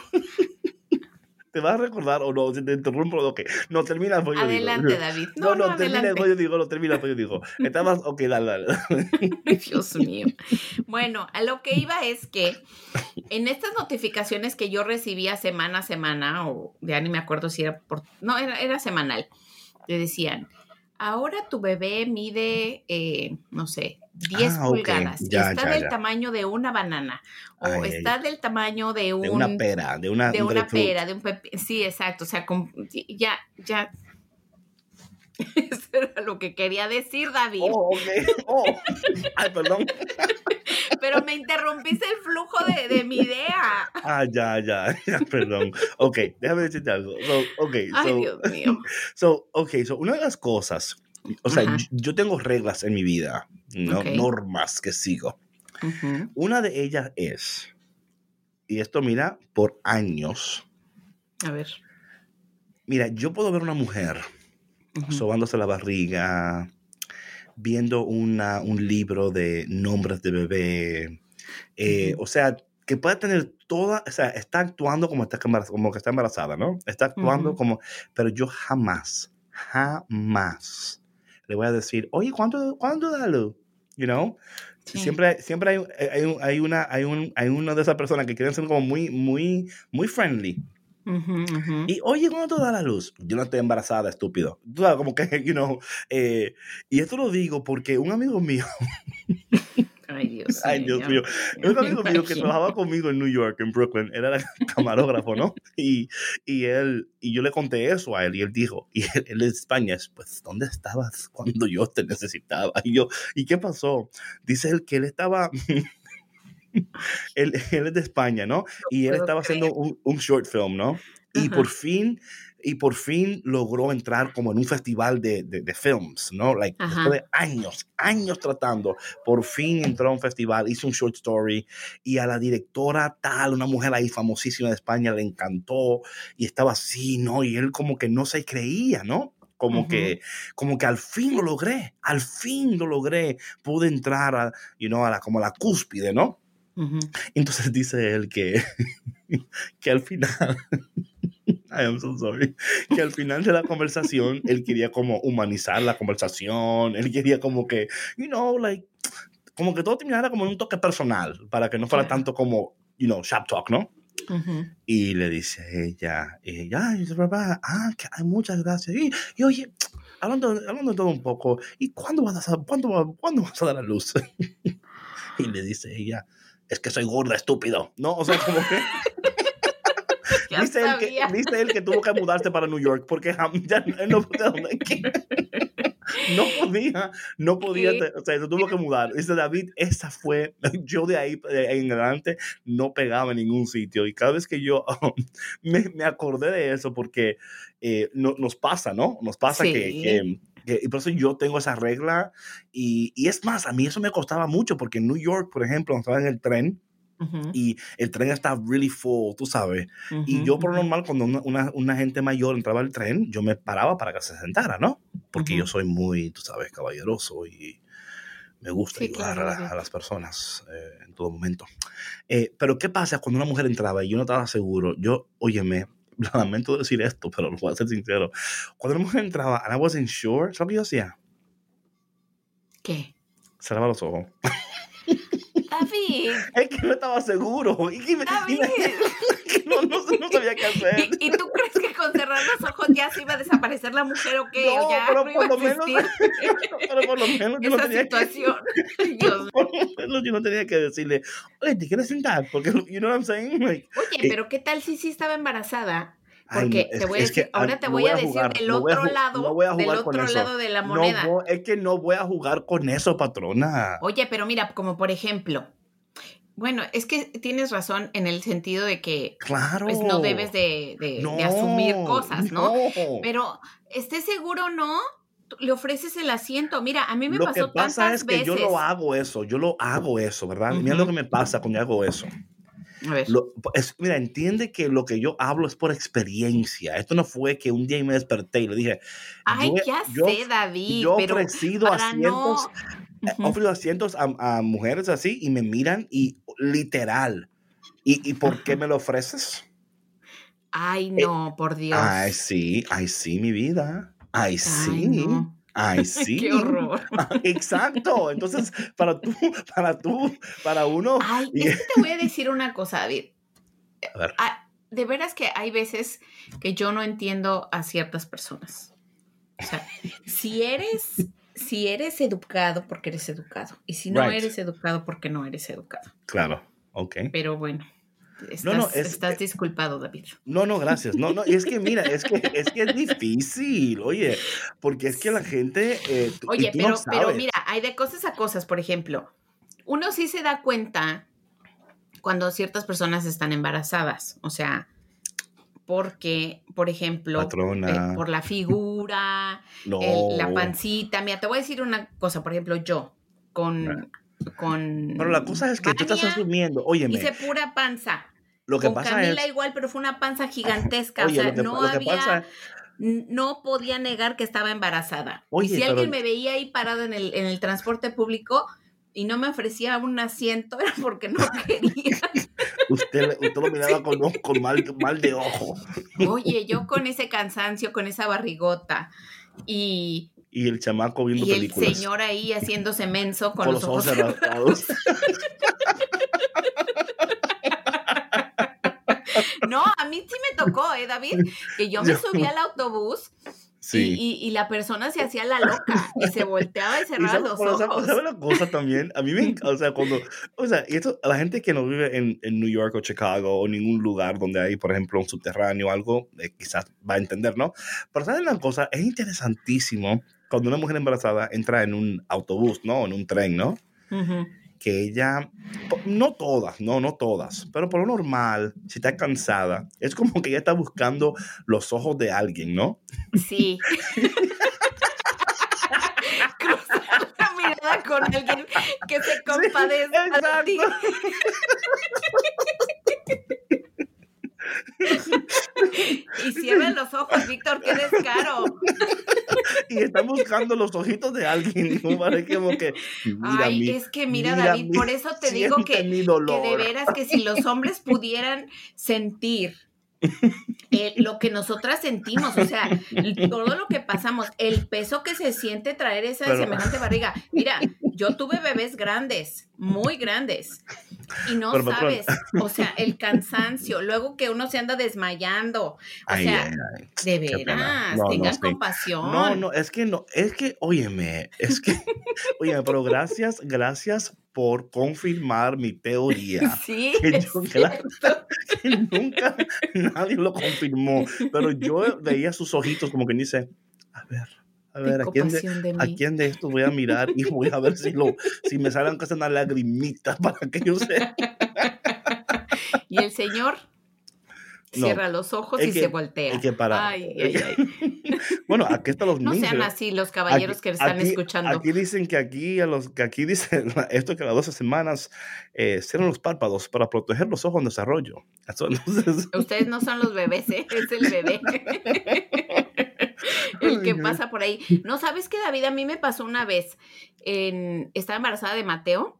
¿Te vas a recordar o no? Si te interrumpo, ok. No, termina yo digo. Adelante, David. No, No, no, termina yo digo, no, termina yo digo. Estabas, ok, dale, dale. Dios mío. Bueno, a lo que iba es que en estas notificaciones que yo recibía semana a semana, o ya ni me acuerdo si era por. No, era, era semanal. Te decían, ahora tu bebé mide, eh, no sé, 10 Ah, ok. pulgadas. Ya, está ya, del ya. tamaño de una banana. O Ay, ay, está del tamaño de un. De una pera, de una. de un una pera, de un pepe. Sí, exacto. O sea, con- ya, ya. Eso era lo que quería decir, David. Oh, ok. Oh. Ay, perdón. Pero me interrumpiste el flujo de, de mi idea. Ah, ya, ya, ya, perdón. Ok, déjame decirte algo. So, ok, Ay, so, Dios mío. so, okay, so una de las cosas, o sea, Ajá. yo, tengo reglas en mi vida, normas que sigo. Una de ellas es, y esto mira, por años, A ver. mira, yo puedo ver una mujer sobándose la barriga, viendo una, un libro de nombres de bebé, eh, o sea, que puede tener toda, o sea, está actuando como, está embarazada, como que está embarazada, ¿no? Está actuando como, pero yo jamás, jamás le voy a decir, oye, ¿cuánto, cuánto da luz? You know? Sí. Siempre, siempre hay, hay, hay una, hay, un, hay una de esas personas que quieren ser como muy, muy, muy friendly. Ujú, ujú. Y oye, ¿cuándo te da la luz? Yo no estoy embarazada, estúpido. Tú sabes, como que, you know, eh, y esto lo digo porque un amigo mío, Ay, Dios ay, Dios mío, ya un amigo mío que trabajaba conmigo en New York, en Brooklyn, era el camarógrafo, ¿no? Y, y él, y yo le conté eso a él, y él dijo, y él, él de España, es, pues, ¿dónde estabas cuando yo te necesitaba? Y yo, ¿y qué pasó? Dice él que él estaba, él, él es de España, ¿no? Y él estaba haciendo un, un short film, ¿no? Y Ajá. por fin, y por fin logró entrar como en un festival de, de, de films, ¿no? Like, Ajá. después de años, años tratando, por fin entró a un festival, hizo un short story y a la directora tal, una mujer ahí famosísima de España, le encantó y estaba así, ¿no? Y él como que no se creía, ¿no? Como que, como que al fin lo logré, al fin lo logré, pude entrar a, you know, a la, como a la cúspide, ¿no? Entonces dice él que, que al final, I am so sorry, que al final de la conversación él quería como humanizar la conversación, él quería como que, you know, like, como que todo terminara como en un toque personal, para que no fuera Claro. tanto como, you know, shop talk, ¿no? Ujú. Y le dice ella, ella, ay, papá, ah, que, ay, muchas gracias. Y, y oye, hablando, hablando de todo un poco, ¿y cuándo vas a, cuándo, cuándo vas a dar a luz? y le dice ella, es que soy gorda, estúpido. ¿No? O sea, como que dice él, que sabía. dice él que tuvo que mudarse para New York porque ya no no podía, no podía, o sea, se tuvo que mudar. Dice David, esa fue, yo de ahí en adelante no pegaba en ningún sitio. Y cada vez que yo me, me acordé de eso porque eh, no- nos pasa, ¿no? Nos pasa que, Sí. que- que- y por eso yo tengo esa regla. Y, y es más, a mí eso me costaba mucho porque en New York, por ejemplo, estaba en el tren Ujú. y el tren está really full, tú sabes. Y Ujú, yo por lo normal, cuando una, una, una gente mayor entraba al tren, yo me paraba para que se sentara, ¿no? Porque Ujú. yo soy muy, tú sabes, caballeroso y me gusta Sí, ayudar claro, a, la- a las personas eh, en todo momento. Eh, pero ¿qué pasa cuando una mujer entraba y yo no estaba seguro? Yo, óyeme, lamento decir esto, pero lo voy a ser sincero. Cuando una mujer entraba and I wasn't sure, ¿sabes lo que yo hacía? ¿Qué? Cerraba los ojos. David, Es que no estaba seguro. Y que me- y David. me- que no, no- no sabía qué hacer. ¿Y, y tú crees que con cerrar los ojos ya se iba a desaparecer la mujer o qué? No, ¿O ya pero no por lo menos- Pero por lo menos yo no esa tenía que, situación? Dios por lo menos yo no tenía que decirle, oye, ¿te quieres sentar? Porque, you know what I'm saying? Like, Oye, Eh, pero ¿qué tal si sí estaba embarazada? ay, Porque no, es- te voy a es que, decir, ahora ah, te no voy a decir jugar, del no voy otro lado, no voy a del jugar con otro eso. lado de la No moneda. voy- es que no voy a jugar con eso, patrona. Oye, pero mira, como por ejemplo, Bueno, es que tienes razón en el sentido de que Claro. pues, no debes de, de- de No, asumir cosas, ¿no? no. Pero esté seguro, ¿no? Le ofreces el asiento. Mira, a mí me lo pasó que pasa tantas es que veces. yo lo hago eso, yo lo hago eso, ¿verdad? Mira lo que me pasa cuando hago eso. A ver. Lo- es- mira, entiende que lo que yo hablo es por experiencia. Esto no fue que un día me desperté y le dije, Ay, yo ya yo- sé, David, yo he pero ofrecido no... asientos, he Ujú. ofrecido asientos a, a mujeres así y me miran y literal. ¿Y, y por qué me lo ofreces? Ay, no, por Dios. Ay, sí, ay, sí, mi vida. Ay, sí. Ay, no. Ay, sí. Qué horror. Exacto. Entonces, para tú, para tú, para uno. Ay, y- es que te voy a decir una cosa, David. A ver. Ah, de veras que hay veces que yo no entiendo a ciertas personas. O sea, si eres, si eres educado, porque eres educado. Y si no Right. eres educado, porque no eres educado. Claro, ok. Pero bueno, estás, No, no, es- estás disculpado, David. No, no, gracias. No, no, y es que mira, es que es que es difícil, oye, porque es que la gente. eh, Oye, no pero, pero mira, hay de cosas a cosas. Por ejemplo, uno sí se da cuenta cuando ciertas personas están embarazadas. O sea, porque, por ejemplo, eh, por la figura, no. el- la pancita. Mira, te voy a decir una cosa, por ejemplo, yo con... con Pero la cosa es que tú estás asumiendo, óyeme, Hice pura panza. lo que con pasa Camila es. igual, pero fue una panza gigantesca. Oye, o sea, lo que, no lo que había... pasa no podía negar que estaba embarazada. Oye, y si pero- alguien me veía ahí parado en el, en el transporte público y no me ofrecía un asiento, era porque no quería. Usted, usted lo miraba con, con mal, mal de ojo. Oye, yo con ese cansancio, con esa barrigota y, Y el chamaco viendo y el películas. señor ahí haciéndose menso con, con los ojos cerrados. cerrados. No, a mí sí me tocó, ¿eh, David? Que yo me subí al autobús Sí. y, y- y la persona se hacía la loca y se volteaba y Y cerraba sabe- los ojos. ¿sabe la cosa también? A mí me encanta, o sea, cuando, o sea, y esto, a la gente que no vive en, en New York o Chicago o ningún lugar donde hay, por ejemplo, un subterráneo o algo, eh, quizás va a entender, ¿no? Pero ¿saben la cosa? Es interesantísimo cuando una mujer embarazada entra en un autobús, ¿no? En un tren, ¿no? Ujú. Que ella, no todas, no, no todas, pero por lo normal, si está cansada, es como que ella está buscando los ojos de alguien, ¿no? Sí. Cruzar la mirada con alguien que se compadezca de ti. Y cierra los ojos, Víctor, qué descaro. Y están buscando los ojitos de alguien, como para que, como que, mira Ay, mi- es que mira, mira David, mi- por eso te digo que, que de veras que si los hombres pudieran sentir eh, lo que nosotras sentimos, o sea, todo lo que pasamos, el peso que se siente traer esa Pero- semejante barriga. Mira, yo tuve bebés grandes, muy grandes, y no Pero, sabes, o sea, el cansancio, luego que uno se anda desmayando, o Ay, sea, ay, ay. de veras, No, tengan compasión. No, no, es que no, es que, óyeme, es que, óyeme, pero gracias, gracias por confirmar mi teoría. Sí, Que yo, que nunca nadie lo confirmó, pero yo veía sus ojitos como que dice, a ver, a ver, ¿a quién, de, de ¿a quién de estos voy a mirar y voy a ver si, lo, si me salen casi una lagrimita para que yo sepa? Y el señor No, cierra los ojos y que- se voltea. es que para- Ay, ay, ay. Bueno, aquí están los No niños. sean así los caballeros que están aquí- escuchando. Aquí dicen que aquí, a los, que aquí dicen esto que a las 12 semanas eh, cierran los párpados para proteger los ojos en desarrollo. Entonces, Ustedes no son los bebés, ¿eh? es el bebé. el que no. pasa por ahí. No, ¿sabes qué, David? A mí me pasó una vez. En, estaba embarazada de Mateo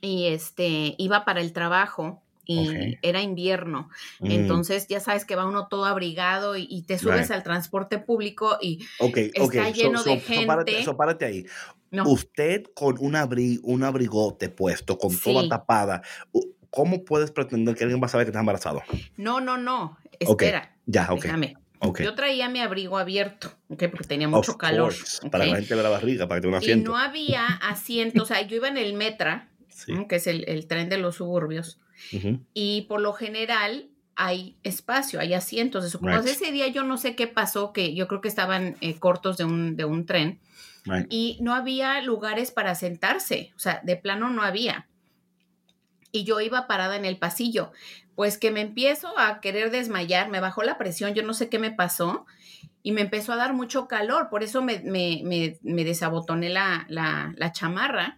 y este iba para el trabajo y era invierno. mm, Entonces, ya sabes que va uno todo abrigado y, y te subes Right. al transporte público y está lleno de gente. so párate ahí. no. Usted con un, abri, un abrigote puesto, con toda Sí. tapada, u- ¿cómo puedes pretender que alguien va a saber que está embarazado? No, no, no. Espera, Ya, ok. déjame. ok. Yo traía mi abrigo abierto, ¿ok? Porque tenía Of mucho calor. Para que la gente vea la barriga, para que tenga un Y asiento. no había asientos, o sea, yo iba en el Metra, que es el, el tren de los suburbios, y por lo general hay espacio, hay asientos. Eso. Right. Ese día yo no sé qué pasó, que yo creo que estaban eh, cortos de un, de un tren Right. y no había lugares para sentarse, o sea, de plano no había. y yo iba parada en el pasillo. Pues que me empiezo a querer desmayar, me bajó la presión, yo no sé qué me pasó y me empezó a dar mucho calor, por eso me, me, me, desabotoné la, la, la, chamarra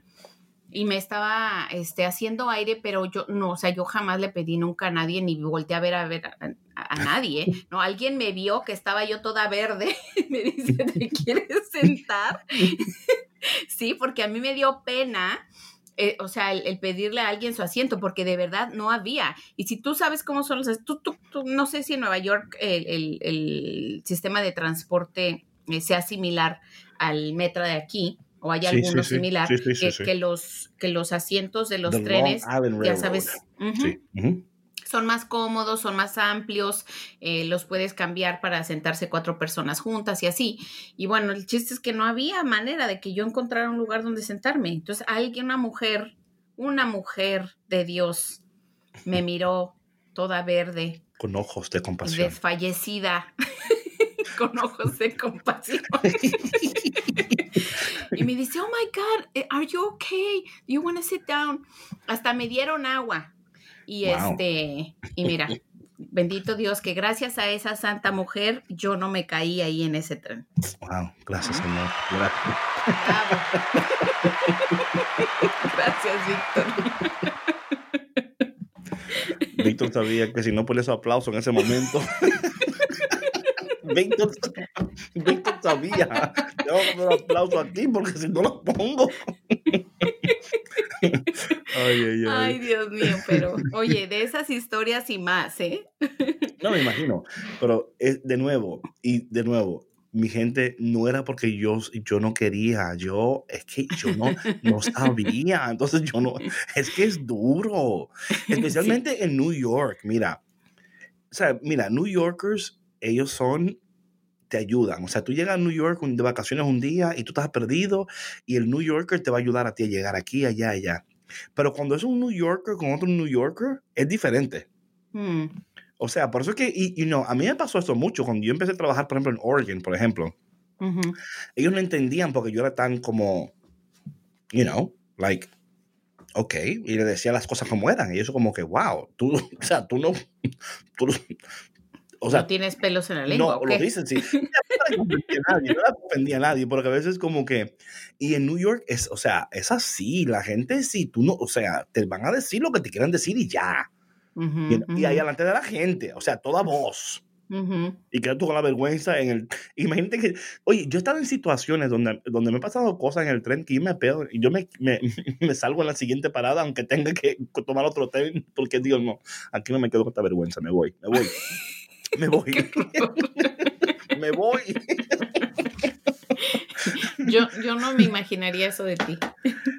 y me estaba este, haciendo aire, pero yo no, o sea, yo jamás le pedí nunca a nadie ni volteé a ver a ver a, nadie, ¿no? Alguien me vio que estaba yo toda verde, me dice, ¿te quieres sentar? sí, porque a mí me dio pena eh, o sea, el, pedirle a alguien su asiento, porque de verdad no había. Y si tú sabes cómo son los, tú, tú, no sé si en Nueva York el, sistema de transporte eh, sea similar al metro de aquí, o hay alguno similar, que, los, que los asientos de los trenes, ya sabes, son más cómodos, son más amplios, eh, los puedes cambiar para sentarse cuatro personas juntas y así. Y bueno, el chiste es que no había manera de que yo encontrara un lugar donde sentarme. Entonces alguien, una mujer, una mujer de Dios, me miró toda verde. Con ojos de compasión. Desfallecida. Con ojos de compasión. y me dice, oh my God, eh, are you okay? Do you want to sit down? Hasta me dieron agua. Y este, y mira, bendito Dios que gracias a esa santa mujer yo no me caí ahí en ese tren. Wow, gracias Señor. Gracias. gracias, Víctor. Víctor sabía que si no pones aplauso en ese momento. Víctor, Víctor sabía. Tengo que poner aplauso aquí porque si no lo pongo. ay, Dios mío, pero oye, de esas historias y más, ¿eh? no me imagino, pero es de nuevo, y de nuevo, mi gente no era porque yo, yo no quería, yo es que yo no, no sabía, entonces yo no, es que es duro, especialmente en New York, mira, o sea, mira, New Yorkers, ellos son te ayudan. O sea, tú llegas a New York de vacaciones un día y tú estás perdido y el New Yorker te va a ayudar a ti a llegar aquí, allá, allá. Pero cuando es un New Yorker con otro New Yorker, es diferente. Hmm. O sea, por eso es que, y, no, a mí me pasó esto mucho cuando yo empecé a trabajar, por ejemplo, en Oregon, por ejemplo. Ellos no entendían porque yo era tan como, you know, like, ok, y le decía las cosas como eran. Y eso como que, wow, tú, o sea, tú no, tú, o sea, no tienes pelos en la lengua. No, lo dicen, sí. no nadie, no a nadie, porque a veces como que, y en New York es, o sea, es así, la gente sí, tú no, o sea, te van a decir lo que te quieran decir y ya. y, ahí delante de la gente, o sea, toda voz. Y quedas tú con la vergüenza en el... Imagínate que... Oye, yo he estado en situaciones donde, donde me he pasado cosas en el tren que yo me pedo y yo me, me, me, salgo en la siguiente parada aunque tenga que tomar otro tren porque digo, no, aquí no me quedo con esta vergüenza, me voy, me voy. Me voy. me voy. Yo, yo no me imaginaría eso de ti.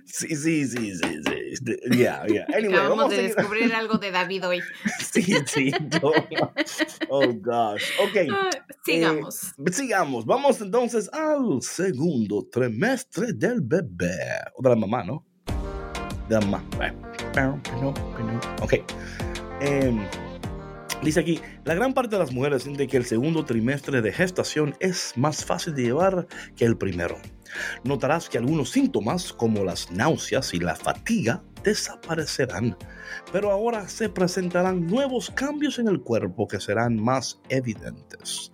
Sí, sí, sí, sí, sí. Ya, ya. Acabamos de descubrir algo de David hoy. Sí, sí. Oh, gosh. Ok. Ah, sigamos. Eh, sigamos. Vamos entonces al segundo trimestre del bebé. O de la mamá, ¿no? De la mamá. Ok. Eh, Dice aquí, la gran parte de las mujeres siente que el segundo trimestre de gestación es más fácil de llevar que el primero. Notarás que algunos síntomas como las náuseas y la fatiga desaparecerán, pero ahora se presentarán nuevos cambios en el cuerpo que serán más evidentes.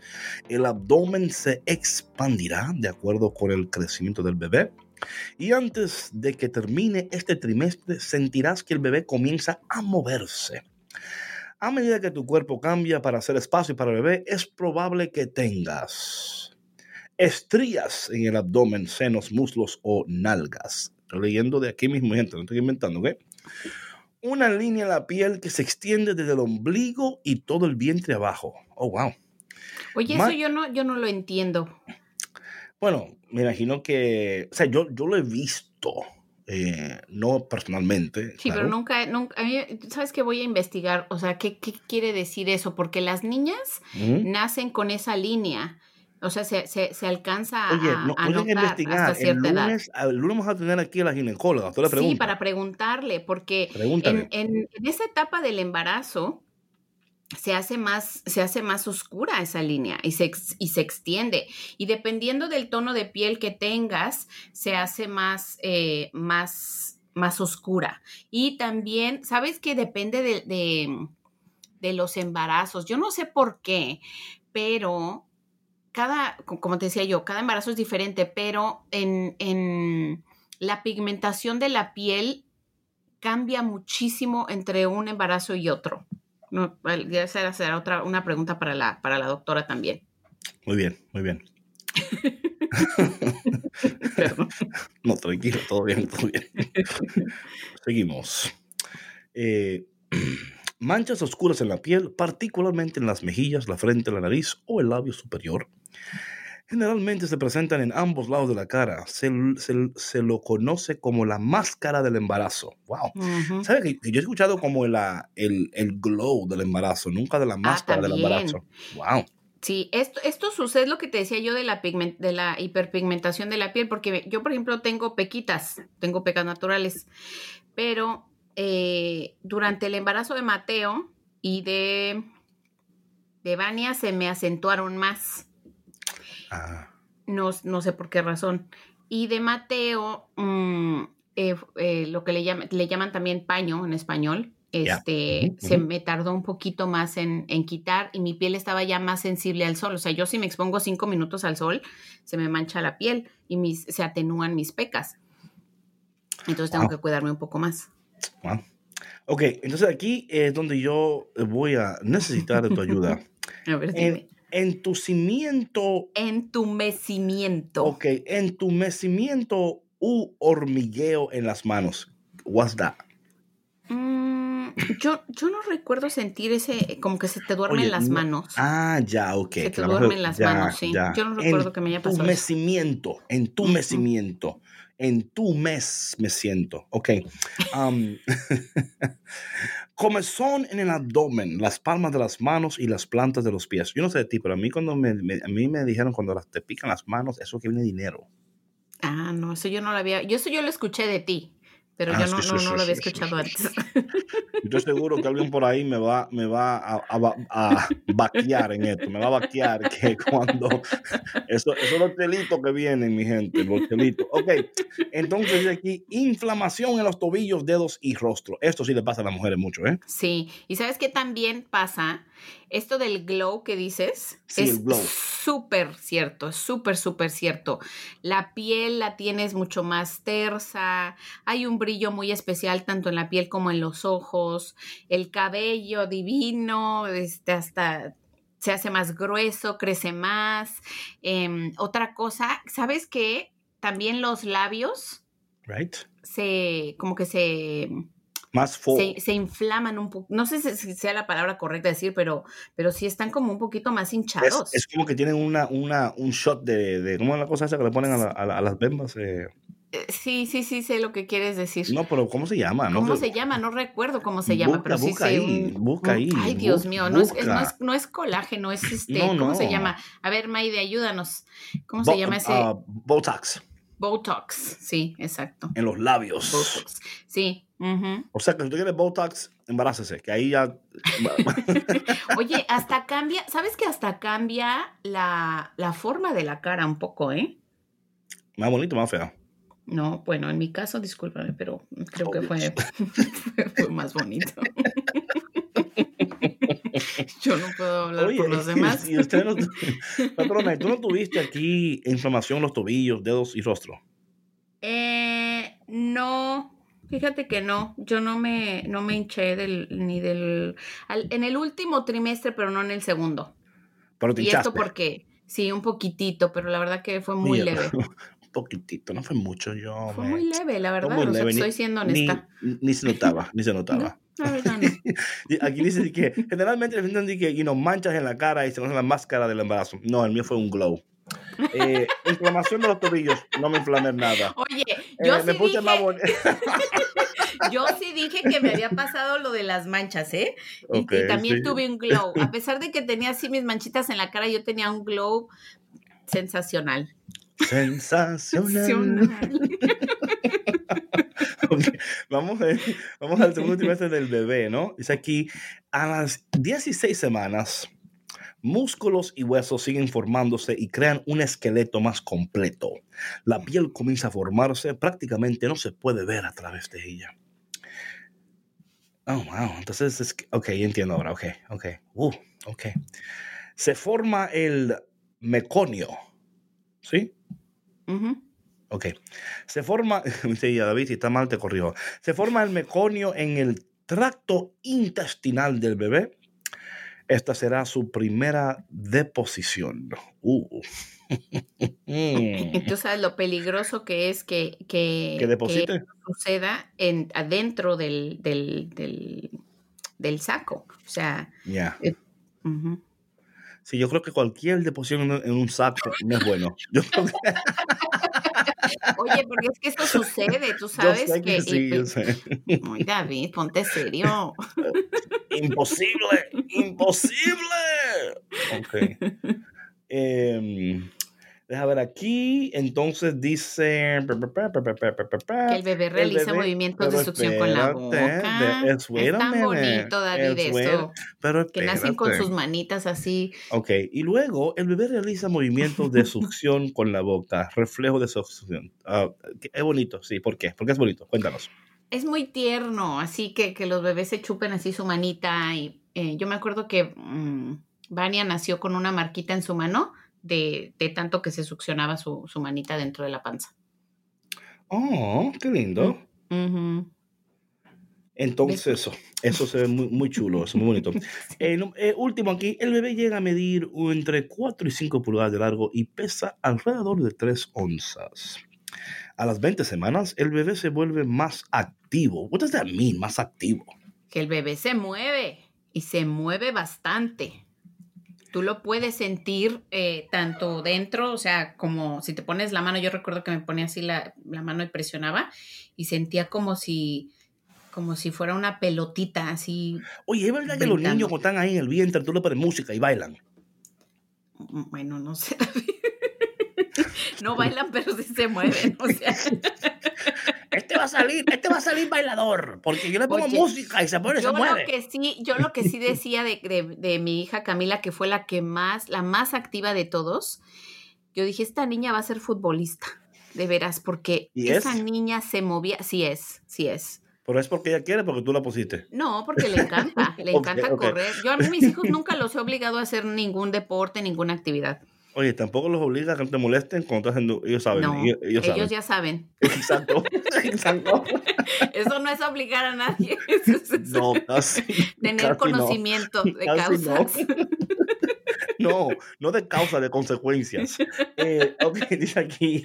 El abdomen se expandirá de acuerdo con el crecimiento del bebé. Y antes de que termine este trimestre sentirás que el bebé comienza a moverse a medida que tu cuerpo cambia para hacer espacio para el bebé, es probable que tengas estrías en el abdomen, senos, muslos o nalgas. Estoy leyendo de aquí mismo, gente, no estoy inventando, ¿ok? Una línea en la piel que se extiende desde el ombligo y todo el vientre abajo. Oh, wow. Oye, eso yo no, yo no lo entiendo. Bueno, me imagino que, o sea, yo, yo lo he visto eh, no personalmente. Sí, pero nunca, nunca, ¿sabes que voy a investigar? O sea, ¿qué, quiere decir eso? Porque las niñas nacen con esa línea. O sea, se, se, alcanza Oye, a, no, a investigar. Hasta cierta el lunes, edad. El lunes vamos a tener aquí a la ginecóloga. Sí, para preguntarle, porque en, en, en, esa etapa del embarazo, se hace más, se hace más oscura esa línea y se, y se extiende. Y dependiendo del tono de piel que tengas, se hace más, eh, más, más oscura. Y también, ¿sabes que depende de, de, los embarazos? Yo no sé por qué, pero cada, como te decía yo, cada embarazo es diferente, pero en, en la pigmentación de la piel cambia muchísimo entre un embarazo y otro. No, ya será otra, una pregunta para la, para la doctora también. Muy bien, muy bien. no, tranquilo, todo bien, todo bien. Seguimos. Eh, manchas oscuras en la piel, particularmente en las mejillas, la frente, la nariz o el labio superior. Generalmente se presentan en ambos lados de la cara. Se, lo conoce como la máscara del embarazo. ¡Wow! ¿Sabes que, yo he escuchado como la, el, glow del embarazo, nunca de la ah, máscara del embarazo? ¡Wow! Sí, esto, esto sucede lo que te decía yo de la, de la hiperpigmentación de la piel, porque yo, por ejemplo, tengo pequitas, tengo pecas naturales, pero eh, durante el embarazo de Mateo y de, de Vania se me acentuaron más. Ah. No, no, sé por qué razón. Y de Mateo, mm, eh, eh, lo que le, le llaman también paño en español, este, se me tardó un poquito más en, quitar y mi piel estaba ya más sensible al sol. O sea, yo si me expongo cinco minutos al sol, se me mancha la piel y mis, se atenúan mis pecas. Entonces tengo que cuidarme un poco más. Ok, entonces aquí es donde yo voy a necesitar de tu ayuda. a ver, dime. Entumecimiento. Entumecimiento. Ok, entumecimiento u hormigueo en las manos. What's that? Mm, yo, yo no recuerdo sentir ese, como que se te duermen las manos. Ah, ya, ok. Se te duermen las manos, sí. Yo no recuerdo que me haya pasado. Entumecimiento, entumecimiento. En tu mes me siento. Ok. Um, comezón en el abdomen, las palmas de las manos y las plantas de los pies. Yo no sé de ti, pero a mí cuando me, a mí me dijeron cuando te pican las manos, eso que viene dinero. Ah, no, eso yo no lo había. Yo eso yo lo escuché de ti pero ah, yo no, no, lo había escuchado antes. Estoy seguro que alguien por ahí me va, me va a, a, vaquear en esto, me va a vaquear que cuando... Eso, eso es los que vienen, mi gente, los chelitos. Ok, entonces aquí, inflamación en los tobillos, dedos y rostro. Esto sí le pasa a las mujeres mucho, ¿eh? Sí, y ¿sabes qué también pasa? Esto del glow que dices es súper cierto, es súper, súper cierto. La piel la tienes mucho más tersa, hay un brillo muy especial tanto en la piel como en los ojos, el cabello divino, este, hasta se hace más grueso, crece más. Em, otra cosa, ¿sabes qué? También los labios. Right. Se, como que se más se, inflaman un poco. No sé si sea la palabra correcta decir, pero, pero sí están como un poquito más hinchados. Es, como que tienen una, una, un shot de, de, ¿Cómo es la cosa esa que le ponen a, a, las bembas? Eh. Eh, sí, sí, sí, sé lo que quieres decir. No, pero ¿cómo se llama? ¿Cómo se llama? No recuerdo cómo se llama, pero sí busca ahí, busca ahí. Ay, Dios mío, no es, no es, colágeno, es este, ¿cómo se llama? A ver, Maide, ayúdanos. ¿Cómo se llama ese? Uh, Botox. Botox, sí, exacto. En los labios. Botox, sí. O sea, que si tú quieres Botox, embarácese, que ahí ya... Oye, hasta cambia, ¿sabes que hasta cambia la, la, forma de la cara un poco, eh? Más bonito, más feo. No, bueno, en mi caso, discúlpame, pero creo que fue, fue más bonito. Yo no puedo hablar por los demás. Y usted no, ¿tú no tuviste aquí inflamación en los tobillos, dedos y rostro? Eh, no, fíjate que no. Yo no me, no me hinché del, ni del... en el último trimestre, pero no en el segundo. Pero te ¿Y esto porque Sí, un poquitito, pero la verdad que fue muy leve. un poquitito, no fue mucho. Yo fue muy leve, la verdad. estoy siendo honesta. Ni, se notaba, ni se notaba. Aquí dice que generalmente le dicen que you know, manchas en la cara y se usa la máscara del embarazo. No, el mío fue un glow. Eh, inflamación de los tobillos, no me inflamé nada. Oye, yo eh, sí dije... yo sí dije que me había pasado lo de las manchas, ¿eh? y, también tuve un glow. A pesar de que tenía así mis manchitas en la cara, yo tenía un glow sensacional. Sensacional. Vamos, a, vamos al segundo trimestre del bebé, ¿no? Dice aquí, a las 16 semanas, Músculos y huesos siguen formándose y crean un esqueleto más completo. La piel comienza a formarse, prácticamente no se puede ver a través de ella. Oh, wow. Entonces, es, ok, entiendo ahora. Ok, ok. Uh, ok. Se forma el meconio. ¿Sí? Ok. Se forma, dice David, si está mal te corrijo. Se forma el meconio en el tracto intestinal del bebé. Esta será su primera deposición. Uh. Tú sabes lo peligroso que es que, que, suceda en, adentro del, del, del, saco. O sea, ya. Eh, Sí, yo creo que cualquier deposición en, un saco no es bueno. Oye, porque es que esto sucede, tú sabes que, sí, yo sé. Ay, David, ponte serio. imposible, imposible. Ok. Eh, Deja ver aquí. Entonces dice. Que el bebé realiza movimientos de succión con la boca. es tan bonito, David, eso. Pero que nacen con sus manitas así. Ok. Y luego el bebé realiza movimientos de succión con la boca. Reflejo de succión. Ah, es bonito, sí. ¿Por qué? Porque es bonito. Cuéntanos. Es muy tierno, así que, que los bebés se chupen así su manita. Y eh, yo me acuerdo que mm, Vania nació con una marquita en su mano de, tanto que se succionaba su, manita dentro de la panza. Oh, qué lindo. Entonces, eso, eso se ve muy, muy chulo, es muy bonito. Eh, eh, último aquí, el bebé llega a medir entre 4 y 5 pulgadas de largo y pesa alrededor de 3 onzas. A las 20 semanas, el bebé se vuelve más activo. What does that mean, más activo? Que el bebé se mueve y se mueve bastante tú lo puedes sentir eh, tanto dentro, o sea, como si te pones la mano, yo recuerdo que me ponía así la, mano y presionaba y sentía como si como si fuera una pelotita así. Oye, ¿es verdad que los niños están ahí en el vientre, tú le pones música y bailan? Mm, bueno, no sé, No bailan, pero sí se mueven, o sea. este va a salir, este va a salir bailador, porque yo le pongo música y se pone, yo se mueve. Lo que sí, yo lo que sí decía de, mi hija Camila, que fue la que más, la más activa de todos, yo dije, esta niña va a ser futbolista, de veras, porque esa niña se movía, sí es, sí es. Pero es porque ella quiere, porque tú la pusiste. No, porque le encanta, le encanta correr. Yo a mis hijos nunca los he obligado a hacer ningún deporte, ninguna actividad. Oye, tampoco los obliga a que no te molesten cuando estás haciendo. Ellos saben. No, ellos, ya saben. Exacto. Exacto. Eso no es obligar a nadie. no, casi. Tener conocimiento de causas. No. no, de causa, de consecuencias. Eh, ok, dice aquí.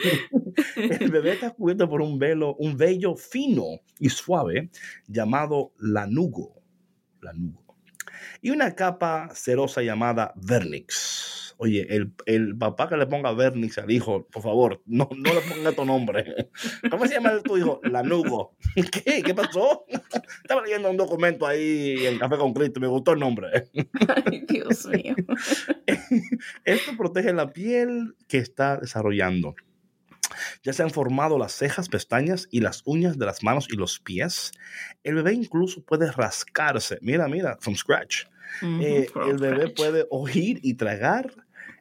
El bebé está cubierto por un velo, un vello fino y suave llamado lanugo. Lanugo. Y una capa cerosa llamada vernix Oye, el, el, papá que le ponga Vernix al hijo, por favor, no, no le ponga tu nombre. ¿Cómo se llama tu hijo? Lanugo. ¿Qué? ¿Qué pasó? Estaba leyendo un documento ahí en Café con Cristo, me gustó el nombre. Ay, Dios mío. Esto protege la piel que está desarrollando. Ya se han formado las cejas, pestañas y las uñas de las manos y los pies. El bebé incluso puede rascarse. Mira, mira, from scratch eh, el bebé puede oír y tragar.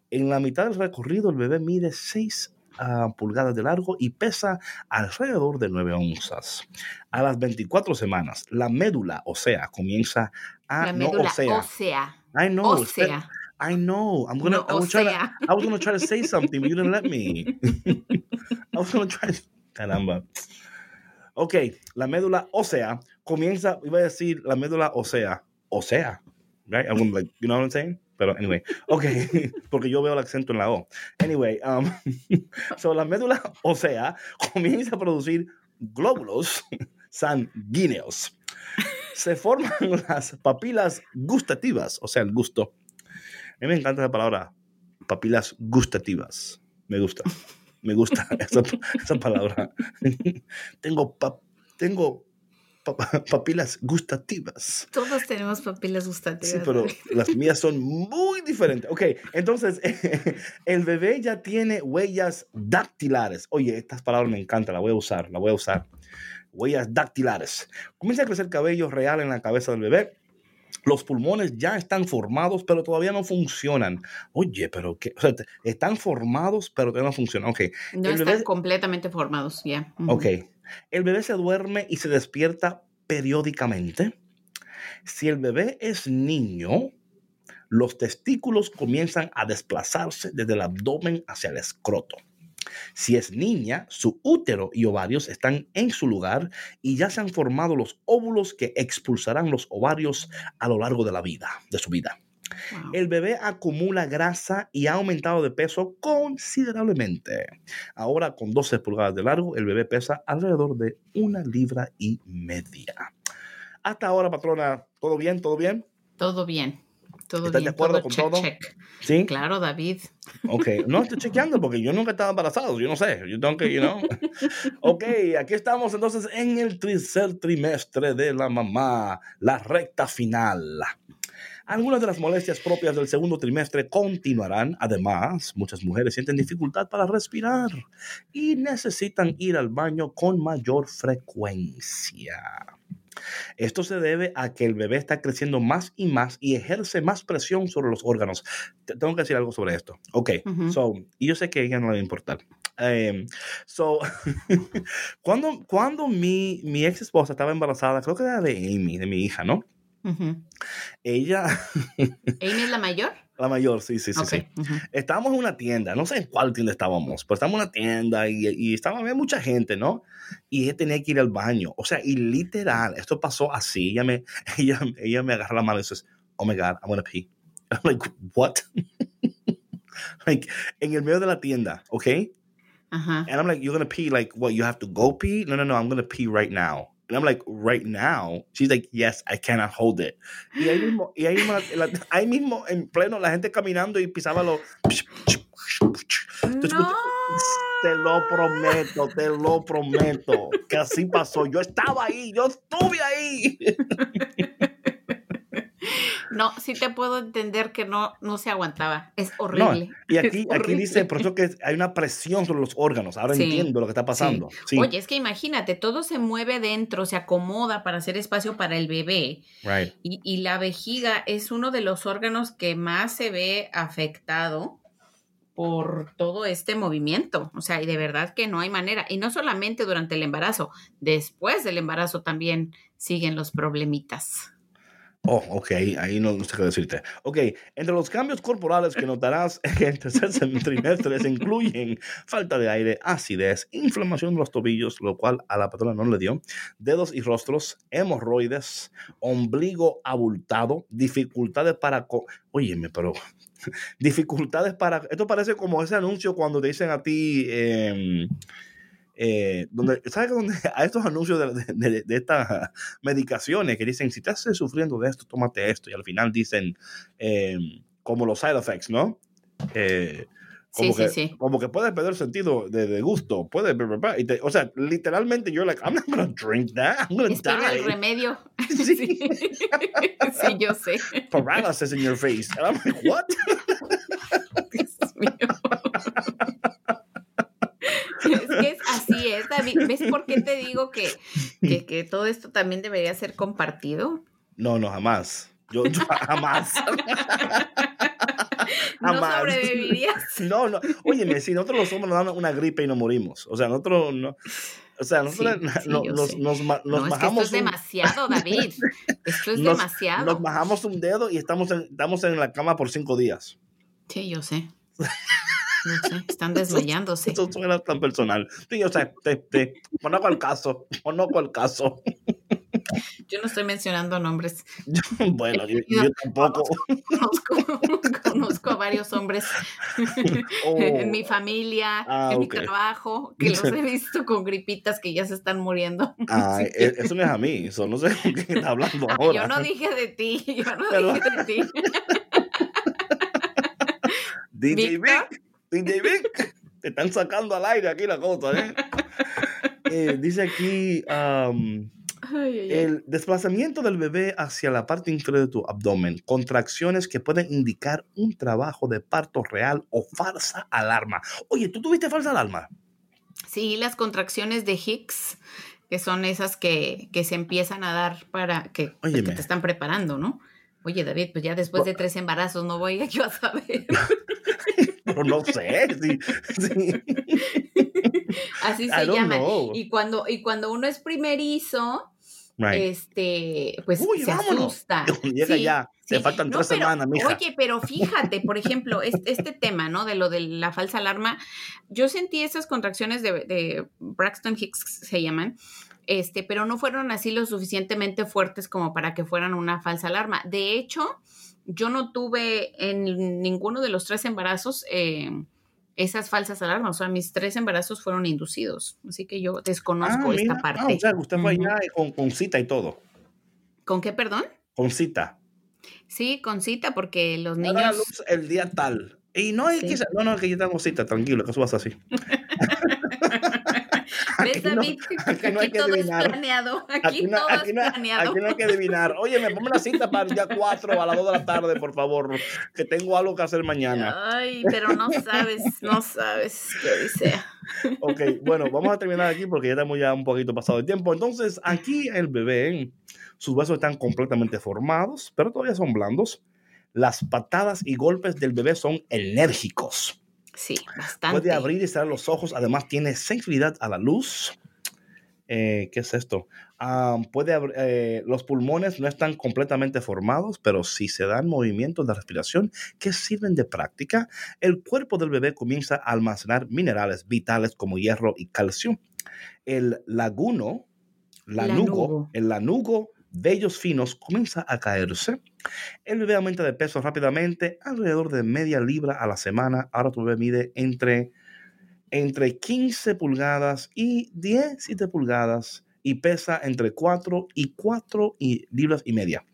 En la mitad del recorrido, el bebé mide 6 ah, pulgadas de largo y pesa alrededor de 9 onzas. A las 24 semanas, la médula o sea, comienza a... La médula no, ósea. I know. Ósea. I know. I'm gonna. I, was try to, I was gonna try to say something, but you didn't let me. I was gonna try. Caramba. Ok, la médula ósea comienza. Iba a decir la médula ósea. Ósea right? I wouldn't like, you know what I'm saying? Pero anyway, ok, porque yo veo el acento en la O. Anyway, um, so la médula ósea comienza a producir glóbulos sanguíneos. Se forman las papilas gustativas, o sea, el gusto. A mí me encanta la palabra papilas gustativas. Me gusta, me gusta esa, esa palabra. tengo, tengo papilas gustativas. Todos tenemos papilas gustativas. Sí, pero las mías son muy diferentes. Ok, entonces el bebé ya tiene huellas dactilares. Oye, estas palabras me encantan, la voy a usar, la voy a usar. Huellas dactilares. Comienza a crecer cabello real en la cabeza del bebé. Los pulmones ya están formados, pero todavía no funcionan. Oye, pero que, o sea, están formados, pero todavía no funcionan. Ok. No están completamente formados, ya. Ok. El bebé se duerme y se despierta periódicamente. Si el bebé es niño, los testículos comienzan a desplazarse desde el abdomen hacia el escroto. Si es niña, su útero y ovarios están en su lugar y ya se han formado los óvulos que expulsarán los ovarios a lo largo de la vida, de su vida. El bebé acumula grasa y ha aumentado de peso considerablemente. Ahora, con 12 pulgadas de largo, el bebé pesa alrededor de una libra y media. Hasta ahora, patrona, ¿todo bien? ¿Todo bien? Todo bien. ¿Estás de acuerdo con todo? Sí. Claro, David. Ok, no estoy chequeando porque yo nunca estaba embarazado, yo no sé, yo tengo que, you know. ok, aquí estamos entonces en el tercer trimestre de la mamá, la recta final. Algunas de las molestias propias del segundo trimestre continuarán. Además, muchas mujeres sienten dificultad para respirar y necesitan ir al baño con mayor frecuencia. Esto se debe a que el bebé está creciendo más y más y ejerce más presión sobre los órganos. Tengo que decir algo sobre esto. Ok, so, y yo sé que a ella no le va a importar. Em, so, cuando, cuando mi, mi ex esposa estaba embarazada, creo que era de Amy, de mi hija, ¿no? Ella. ¿Amy es la mayor? La mayor, sí, sí, sí. sí. Estábamos en una tienda, no sé en cuál tienda estábamos, pero estábamos en una tienda y, y estaba había mucha gente, ¿no? Y ella tenía que ir al baño. O sea, y literal, esto pasó así. Ella me, ella, ella me agarra la mano y dice, oh my God, I'm gonna pee. I'm like, what? like, en el medio de la tienda, ¿ok? And I'm like, you're gonna pee? Like, what? You have to go pee? No, no, no. I'm gonna pee right now. And I'm like, right now. She's like, yes, I cannot hold it. Y ahí mismo, y ahí mismo, la, ahí mismo en pleno, la gente caminando y pisaba los. No. Te lo prometo, te lo prometo. Que así pasó. Yo estaba ahí, yo estuve ahí. No, sí te puedo entender que no, no se aguantaba. Es horrible. y aquí, aquí dice, por eso que hay una presión sobre los órganos. Ahora entiendo lo que está pasando. Oye, es que imagínate, todo se mueve dentro, se acomoda para hacer espacio para el bebé. Y, y la vejiga es uno de los órganos que más se ve afectado por todo este movimiento. O sea, y de verdad que no hay manera. Y no solamente durante el embarazo, después del embarazo también siguen los problemitas. Oh, ok, ahí no, sé qué decirte. Ok, entre los cambios corporales que notarás en el tercer trimestre se incluyen falta de aire, acidez, inflamación de los tobillos, lo cual a la patrona no le dio, dedos y rostros, hemorroides, ombligo abultado, dificultades para... Óyeme, pero dificultades para... Esto parece como ese anuncio cuando te dicen a ti... Eh, eh, donde, ¿sabes dónde? A estos anuncios de, de, estas medicaciones que dicen, si estás sufriendo de esto, tómate esto. Y al final dicen, eh, como los side effects, ¿no? Eh, como, sí, que, sí, sí. como que puedes perder sentido de, de gusto, puedes, y te, o sea, literalmente yo like, I'm not gonna drink that, I'm gonna die. el remedio. Sí. sí, yo sé. Paralysis in your face. And I'm like, what? Dios mío. Es que es, así es, David. ¿Ves por qué te digo que, que, que, todo esto también debería ser compartido? No, no, jamás. Yo, yo jamás. no sobrevivirías. No, no. Óyeme, si nosotros los hombres nos dan una gripe y nos morimos. O sea, nosotros no. O sea, nosotros Sí, sí, no- yo nos, nos, ma- nos No, es que esto es un- demasiado, David. Esto es nos- demasiado. Nos bajamos un dedo y estamos en, estamos en la cama por cinco días. Sí, yo sé. Yo sé. Están desmayándose. Eso suena tan personal. Sí, o sea, te, te, conozco el caso. Conozco el caso. Yo no estoy mencionando nombres. bueno, yo, yo tampoco. Conozco, conozco a varios hombres Oh. en mi familia, Ah, en mi trabajo, que los he visto con gripitas que ya se están muriendo. Ay, e- eso no es a mí. Eso no sé con quién está hablando Ah, ahora. yo no dije de ti, yo no Pero- dije de ti. DJ. Vic, DJ Vic, te están sacando al aire aquí la cosa, ¿eh? Eh, dice aquí, um, Ay, ay, ay. el desplazamiento del bebé hacia la parte inferior de tu abdomen, contracciones que pueden indicar un trabajo de parto real o falsa alarma. Oye, ¿tú tuviste falsa alarma? Sí, las contracciones de Hicks, que son esas que, que se empiezan a dar para que, pues, que te están preparando, ¿no? Oye, David, pues ya después de tres embarazos no voy yo a saber. Pero no sé. Sí, sí. Así se llama. Y cuando, y cuando uno es primerizo, este, pues se asusta. Llega ya, te faltan tres semanas, mija. Oye, pero fíjate, por ejemplo, este, este, tema, ¿no? De lo de la falsa alarma, yo sentí esas contracciones de, de Braxton Hicks, se llaman, este, pero no fueron así lo suficientemente fuertes como para que fueran una falsa alarma. De hecho, yo no tuve en ninguno de los tres embarazos eh, esas falsas alarmas. O sea, mis tres embarazos fueron inducidos. Así que yo desconozco ah, esta ah, parte. o sea, usted fue allá con, cita y todo. ¿Con qué, perdón? Con cita. Sí, con cita, porque los niños. el día tal. Y no es que. No, no, que yo tengo cita, tranquilo, que eso vas así. ¿Ves, David? aquí, no hay que todo adivinar. es planeado. Aquí, todo es planeado. Aquí no hay que adivinar. Oye, me ponme la cita para el día 4 a las 2 de la tarde, por favor, que tengo algo que hacer mañana. Ay, pero no sabes, no sabes qué dice. Ok, bueno, vamos a terminar aquí porque ya estamos ya un poquito pasado de tiempo. Entonces, aquí el bebé, sus huesos están completamente formados, pero todavía son blandos. Las patadas y golpes del bebé son enérgicos. Sí, bastante. Puede abrir y cerrar los ojos. Además, tiene sensibilidad a la luz. Eh, ¿Qué es esto? puede eh, los pulmones no están completamente formados, pero si se dan movimientos de respiración que sirven de práctica, el cuerpo del bebé comienza a almacenar minerales vitales como hierro y calcio. El laguno, lanugo, el lanugo vellos finos comienza a caerse. El bebé aumenta de peso rápidamente, alrededor de media libra a la semana. Ahora tu bebé mide entre, entre 15 pulgadas y 17 pulgadas y pesa entre 4 y 4 libras y media.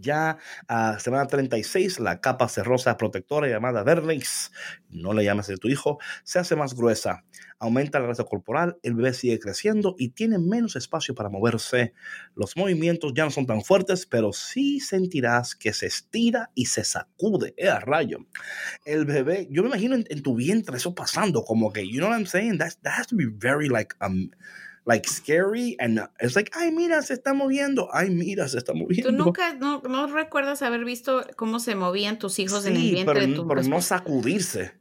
Ya a semana 36, la capa cerrosa protectora llamada Verlex, no le llames a tu hijo, se hace más gruesa. Aumenta la grasa corporal, el bebé sigue creciendo y tiene menos espacio para moverse. Los movimientos ya no son tan fuertes, pero sí sentirás que se estira y se sacude. ¡Eh, rayo! El bebé, yo me imagino en, tu vientre eso pasando, como que, you know what I'm saying? That, that has to be very like, um, like scary and it's like, ay, mira, se está moviendo, ay, mira, se está moviendo. ¿Tú nunca, no, no recuerdas haber visto cómo se movían tus hijos en el vientre pero, de tu pero no sacudirse.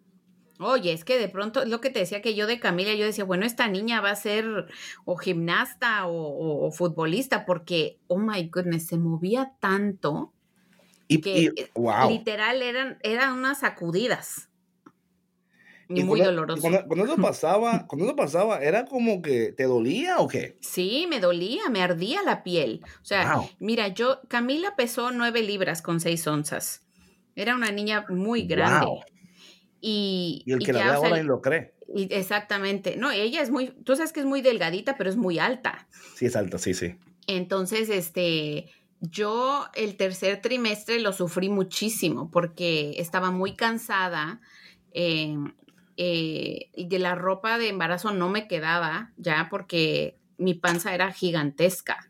Oye, es que de pronto, lo que te decía que yo de Camila, yo decía, bueno, esta niña va a ser o gimnasta o, futbolista, porque, oh my goodness, se movía tanto y, que eh, literal eran, eran unas sacudidas muy doloroso. Cuando, eso pasaba, cuando eso pasaba, ¿era como que te dolía o qué? Sí, me dolía, me ardía la piel. O sea, mira, yo, Camila pesó nueve libras con seis onzas. Era una niña muy grande. Y, y, el que la ve ahora lo cree. Y exactamente. No, ella es muy, tú sabes que es muy delgadita, pero es muy alta. Sí, es alta, sí, sí. Entonces, este, yo el tercer trimestre lo sufrí muchísimo porque estaba muy cansada. Eh, eh, y de la ropa de embarazo no me quedaba ya porque mi panza era gigantesca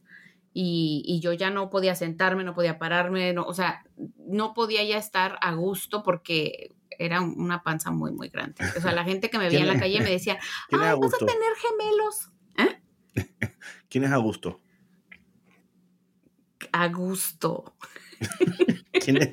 y, yo ya no podía sentarme, no podía pararme, no, o sea, no podía ya estar a gusto porque era una panza muy, muy grande. O sea, la gente que me veía en la calle me decía, ay, vas a tener gemelos. ¿Eh? ¿Quién es Augusto? Augusto. ¿Quién es?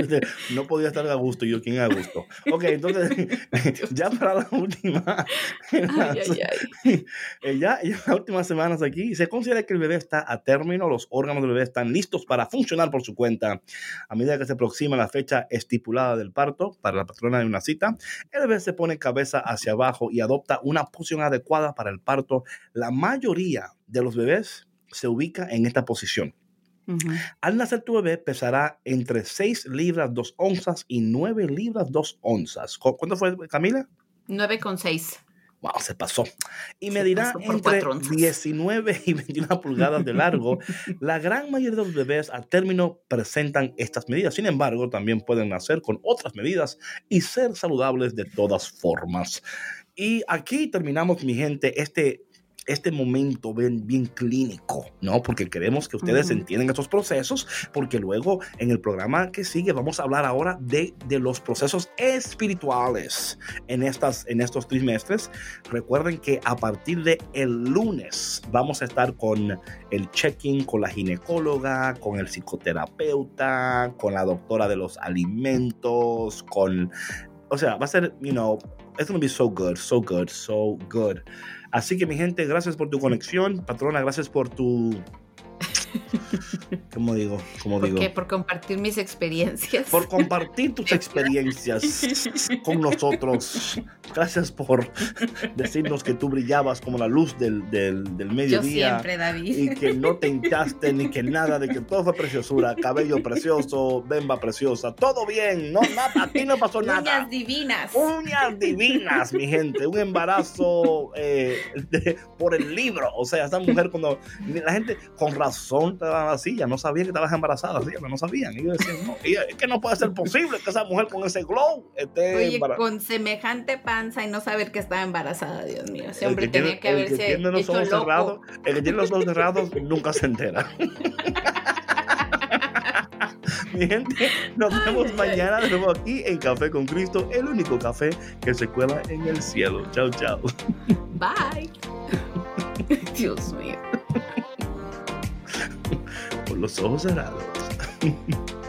no podía estar a gusto. Y yo, ¿quién a gusto? Ok, entonces, ya para la última. Eh, ya, ya las últimas semanas aquí, se considera que el bebé está a término, los órganos del bebé están listos para funcionar por su cuenta. A medida que se aproxima la fecha estipulada del parto para la patrona de una cita, el bebé se pone cabeza hacia abajo y adopta una posición adecuada para el parto. La mayoría de los bebés se ubica en esta posición. Al nacer tu bebé pesará entre 6 libras 2 onzas y 9 libras 2 onzas. ¿Cuánto fue, Camila? 9,6. Wow, se pasó. Y medirá entre 19 y 21 pulgadas de largo. La gran mayoría de los bebés a término presentan estas medidas. Sin embargo, también pueden nacer con otras medidas y ser saludables de todas formas. Y aquí terminamos, mi gente, este este momento bien, bien clínico, ¿no? Porque queremos que ustedes entiendan estos procesos, porque luego en el programa que sigue vamos a hablar ahora de, de los procesos espirituales en, estas, en estos trimestres. Recuerden que a partir de el lunes vamos a estar con el check-in con la ginecóloga, con el psicoterapeuta, con la doctora de los alimentos, con... O sea, va a ser, you know, it's going to be so good, so good, so good. Así que mi gente, gracias por tu conexión. Patrona, gracias por tu ¿Cómo digo? ¿Cómo ¿Por digo? qué? Por compartir mis experiencias. Por compartir tus experiencias con nosotros. Gracias por decirnos que tú brillabas como la luz del, del, del mediodía. Yo siempre, David. Y que no te hinchaste ni que nada, de que todo fue preciosura. Cabello precioso, bemba preciosa. Todo bien, no nada, aquí no pasó nada. Uñas divinas. Uñas divinas, mi gente. Un embarazo eh, de- por el libro. O sea, esa mujer cuando la gente con razón te daban así, ya no sabían que estabas embarazada, así, no sabían. Y ellos decían, no, es que no puede ser posible que esa mujer con ese glow esté Oye, embarazada. con semejante panza y no saber que estaba embarazada, Dios mío. Ese El que tiene- tenía que el que haberse tiene los ojos loco. cerrados, el que tiene los ojos cerrados nunca se entera. Mi gente, nos vemos mañana de nuevo aquí en Café con Cristo, el único café que se cuela en el cielo. Chao, chao. Bye. Dios mío. Los ojos cerrados.